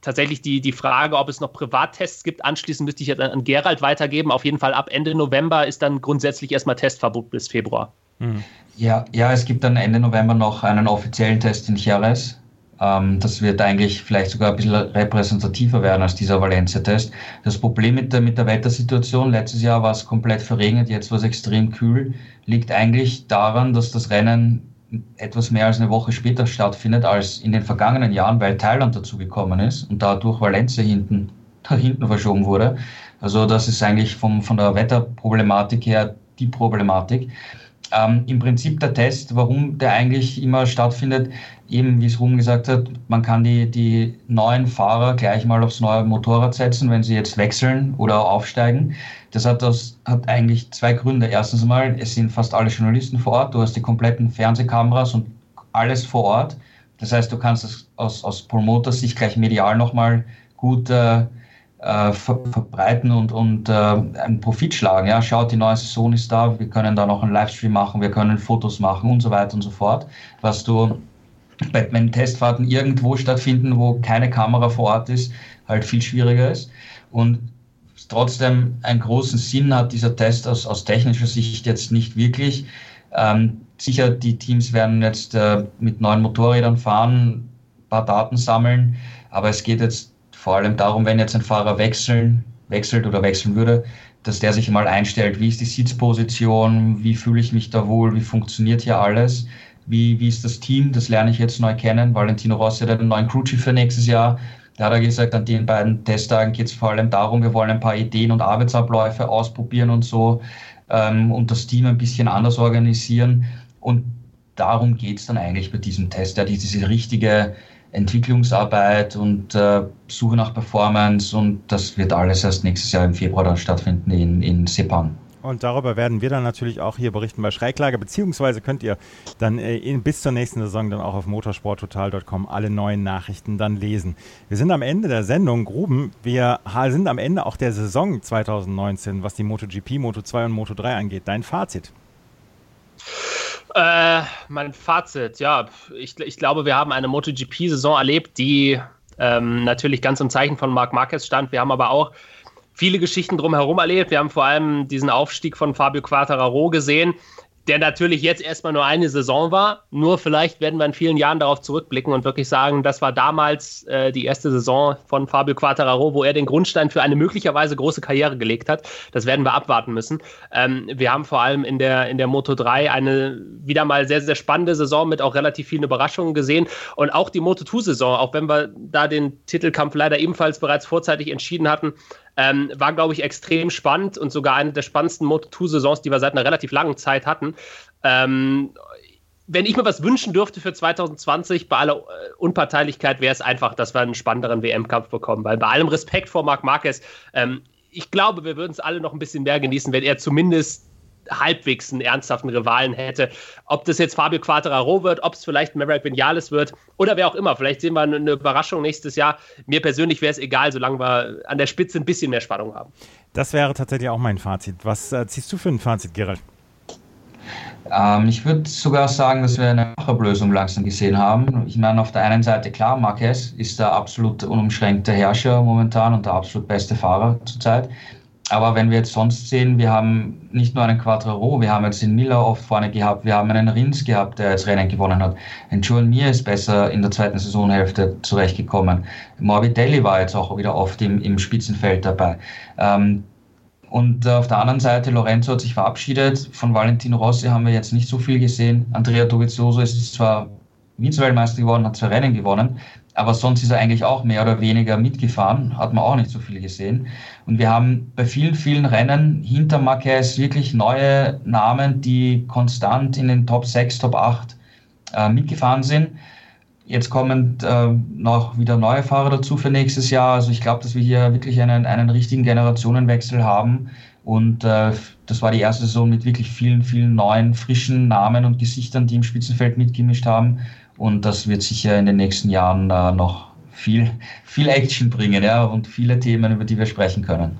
tatsächlich die, die Frage, ob es noch Privattests gibt, anschließend müsste ich jetzt an Gerald weitergeben. Auf jeden Fall ab Ende November ist dann grundsätzlich erstmal Testverbot bis Februar. Hm. Ja, ja, es gibt dann Ende November noch einen offiziellen Test in Jerez. Ähm, das wird eigentlich vielleicht sogar ein bisschen repräsentativer werden als dieser Valencia-Test. Das Problem mit der, mit der Wettersituation, letztes Jahr war es komplett verregnet, jetzt war es extrem kühl, liegt eigentlich daran, dass das Rennen etwas mehr als eine Woche später stattfindet als in den vergangenen Jahren, weil Thailand dazugekommen ist und dadurch Valencia hinten, da hinten verschoben wurde. Also das ist eigentlich vom, von der Wetterproblematik her die Problematik. Ähm, Im Prinzip der Test, warum der eigentlich immer stattfindet, eben wie es Ruhm gesagt hat, man kann die, die neuen Fahrer gleich mal aufs neue Motorrad setzen, wenn sie jetzt wechseln oder aufsteigen. Das hat, das hat eigentlich zwei Gründe. Erstens mal, es sind fast alle Journalisten vor Ort, du hast die kompletten Fernsehkameras und alles vor Ort. Das heißt, du kannst es aus, aus Promoters Sicht gleich medial nochmal gut äh, äh, ver verbreiten und, und äh, einen Profit schlagen. Ja, schaut, die neue Saison ist da, wir können da noch einen Livestream machen, wir können Fotos machen und so weiter und so fort. Was du wenn Testfahrten irgendwo stattfinden, wo keine Kamera vor Ort ist, halt viel schwieriger ist. Und trotzdem einen großen Sinn hat dieser Test aus, aus technischer Sicht jetzt nicht wirklich. Ähm, sicher, die Teams werden jetzt äh, mit neuen Motorrädern fahren, ein paar Daten sammeln, aber es geht jetzt vor allem darum, wenn jetzt ein Fahrer wechseln, wechselt oder wechseln würde, dass der sich mal einstellt, wie ist die Sitzposition, wie fühle ich mich da wohl, wie funktioniert hier alles wie, wie ist das Team, das lerne ich jetzt neu kennen. Valentino Rossi hat einen neuen Crewchief für nächstes Jahr. Da hat er gesagt, an den beiden Testtagen geht es vor allem darum, wir wollen ein paar Ideen und Arbeitsabläufe ausprobieren und so ähm, und das Team ein bisschen anders organisieren. Und darum geht es dann eigentlich bei diesem Test, ja, diese richtige Entwicklungsarbeit und äh, Suche nach Performance und das wird alles erst nächstes Jahr im Februar dann stattfinden in, in Sepang. Und darüber werden wir dann natürlich auch hier berichten bei Schräglage, beziehungsweise könnt ihr dann äh, in, bis zur nächsten Saison dann auch auf motorsporttotal.com alle neuen Nachrichten dann lesen. Wir sind am Ende der Sendung, Gruben. Wir sind am Ende auch der Saison 2019, was die MotoGP, Moto2 und Moto3 angeht. Dein Fazit? Äh, mein Fazit, ja, ich, ich glaube, wir haben eine MotoGP-Saison erlebt, die ähm, natürlich ganz im Zeichen von Marc Marquez stand. Wir haben aber auch viele Geschichten drumherum erlebt. Wir haben vor allem diesen Aufstieg von Fabio Quattararo gesehen. der natürlich jetzt erstmal nur eine Saison war. Nur vielleicht werden wir in vielen Jahren darauf zurückblicken und wirklich sagen, das war damals äh, die erste Saison von Fabio Quattararo, wo er den Grundstein für eine möglicherweise große Karriere gelegt hat. Das werden wir abwarten müssen. Ähm, wir haben vor allem in der, in der Moto 3 eine wieder mal sehr, sehr spannende Saison mit auch relativ vielen Überraschungen gesehen. Und auch die Moto 2-Saison, auch wenn wir da den Titelkampf leider ebenfalls bereits vorzeitig entschieden hatten, ähm, war, glaube ich, extrem spannend und sogar eine der spannendsten Moto2-Saisons, die wir seit einer relativ langen Zeit hatten. Ähm, wenn ich mir was wünschen dürfte für 2020, bei aller äh, Unparteilichkeit, wäre es einfach, dass wir einen spannenderen WM-Kampf bekommen. Weil bei allem Respekt vor Marc Marquez, ähm, ich glaube, wir würden es alle noch ein bisschen mehr genießen, wenn er zumindest halbwegs einen ernsthaften Rivalen hätte. Ob das jetzt Fabio Quattararo wird, ob es vielleicht Maverick Vinales wird oder wer auch immer. Vielleicht sehen wir eine Überraschung nächstes Jahr. Mir persönlich wäre es egal, solange wir an der Spitze ein bisschen mehr Spannung haben. Das wäre tatsächlich auch mein Fazit. Was äh, ziehst du für ein Fazit, Gerald? Ähm, ich würde sogar sagen, dass wir eine Ablösung langsam gesehen haben. Ich meine, auf der einen Seite klar, Marquez ist der absolut unumschränkte Herrscher momentan und der absolut beste Fahrer zurzeit. Aber wenn wir jetzt sonst sehen, wir haben nicht nur einen Quattro, wir haben jetzt den Miller oft vorne gehabt, wir haben einen Rins gehabt, der jetzt Rennen gewonnen hat. Ein Joel Mir ist besser in der zweiten Saisonhälfte zurechtgekommen. Morbidelli war jetzt auch wieder oft im, im Spitzenfeld dabei. Ähm, und auf der anderen Seite, Lorenzo hat sich verabschiedet. Von Valentino Rossi haben wir jetzt nicht so viel gesehen. Andrea Dovizioso ist zwar Vize-Weltmeister geworden, hat zwei Rennen gewonnen, aber sonst ist er eigentlich auch mehr oder weniger mitgefahren, hat man auch nicht so viel gesehen. Und wir haben bei vielen, vielen Rennen hinter Marquez wirklich neue Namen, die konstant in den Top 6, Top 8 äh, mitgefahren sind. Jetzt kommen äh, noch wieder neue Fahrer dazu für nächstes Jahr. Also ich glaube, dass wir hier wirklich einen, einen richtigen Generationenwechsel haben. Und äh, das war die erste Saison mit wirklich vielen, vielen neuen, frischen Namen und Gesichtern, die im Spitzenfeld mitgemischt haben. Und das wird sicher in den nächsten Jahren äh, noch viel, viel Action bringen ja, und viele Themen, über die wir sprechen können.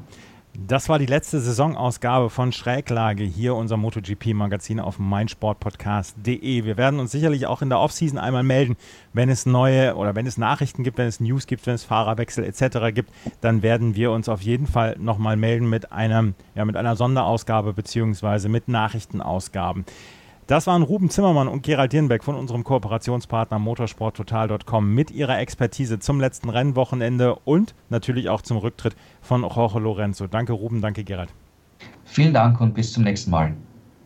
Das war die letzte Saisonausgabe von Schräglage hier, unser MotoGP-Magazin auf meinsportpodcast.de. Wir werden uns sicherlich auch in der Offseason einmal melden, wenn es neue oder wenn es Nachrichten gibt, wenn es News gibt, wenn es Fahrerwechsel etc. gibt, dann werden wir uns auf jeden Fall nochmal melden mit, einem, ja, mit einer Sonderausgabe beziehungsweise mit Nachrichtenausgaben. Das waren Ruben Zimmermann und Gerald Dirnbeck von unserem Kooperationspartner motorsporttotal.com mit ihrer Expertise zum letzten Rennwochenende und natürlich auch zum Rücktritt von Jorge Lorenzo. Danke Ruben, danke Gerald. Vielen Dank und bis zum nächsten Mal.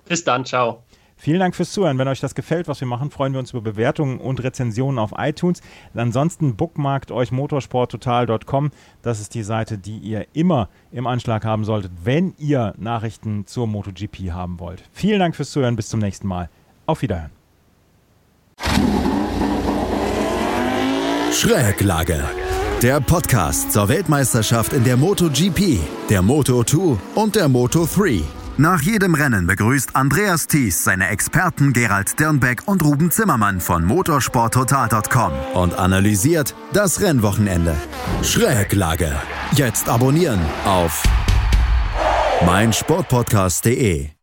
Bis dann, ciao. Vielen Dank fürs Zuhören. Wenn euch das gefällt, was wir machen, freuen wir uns über Bewertungen und Rezensionen auf iTunes. Ansonsten bookmarkt euch motorsporttotal.com. Das ist die Seite, die ihr immer im Anschlag haben solltet, wenn ihr Nachrichten zur MotoGP haben wollt. Vielen Dank fürs Zuhören. Bis zum nächsten Mal. Auf Wiederhören. Schräglage. Der Podcast zur Weltmeisterschaft in der MotoGP, der Moto2 und der Moto3. Nach jedem Rennen begrüßt Andreas Thies seine Experten Gerald Dirnbeck und Ruben Zimmermann von motorsporttotal.com und analysiert das Rennwochenende. Schräglage. Jetzt abonnieren auf meinsportpodcast.de.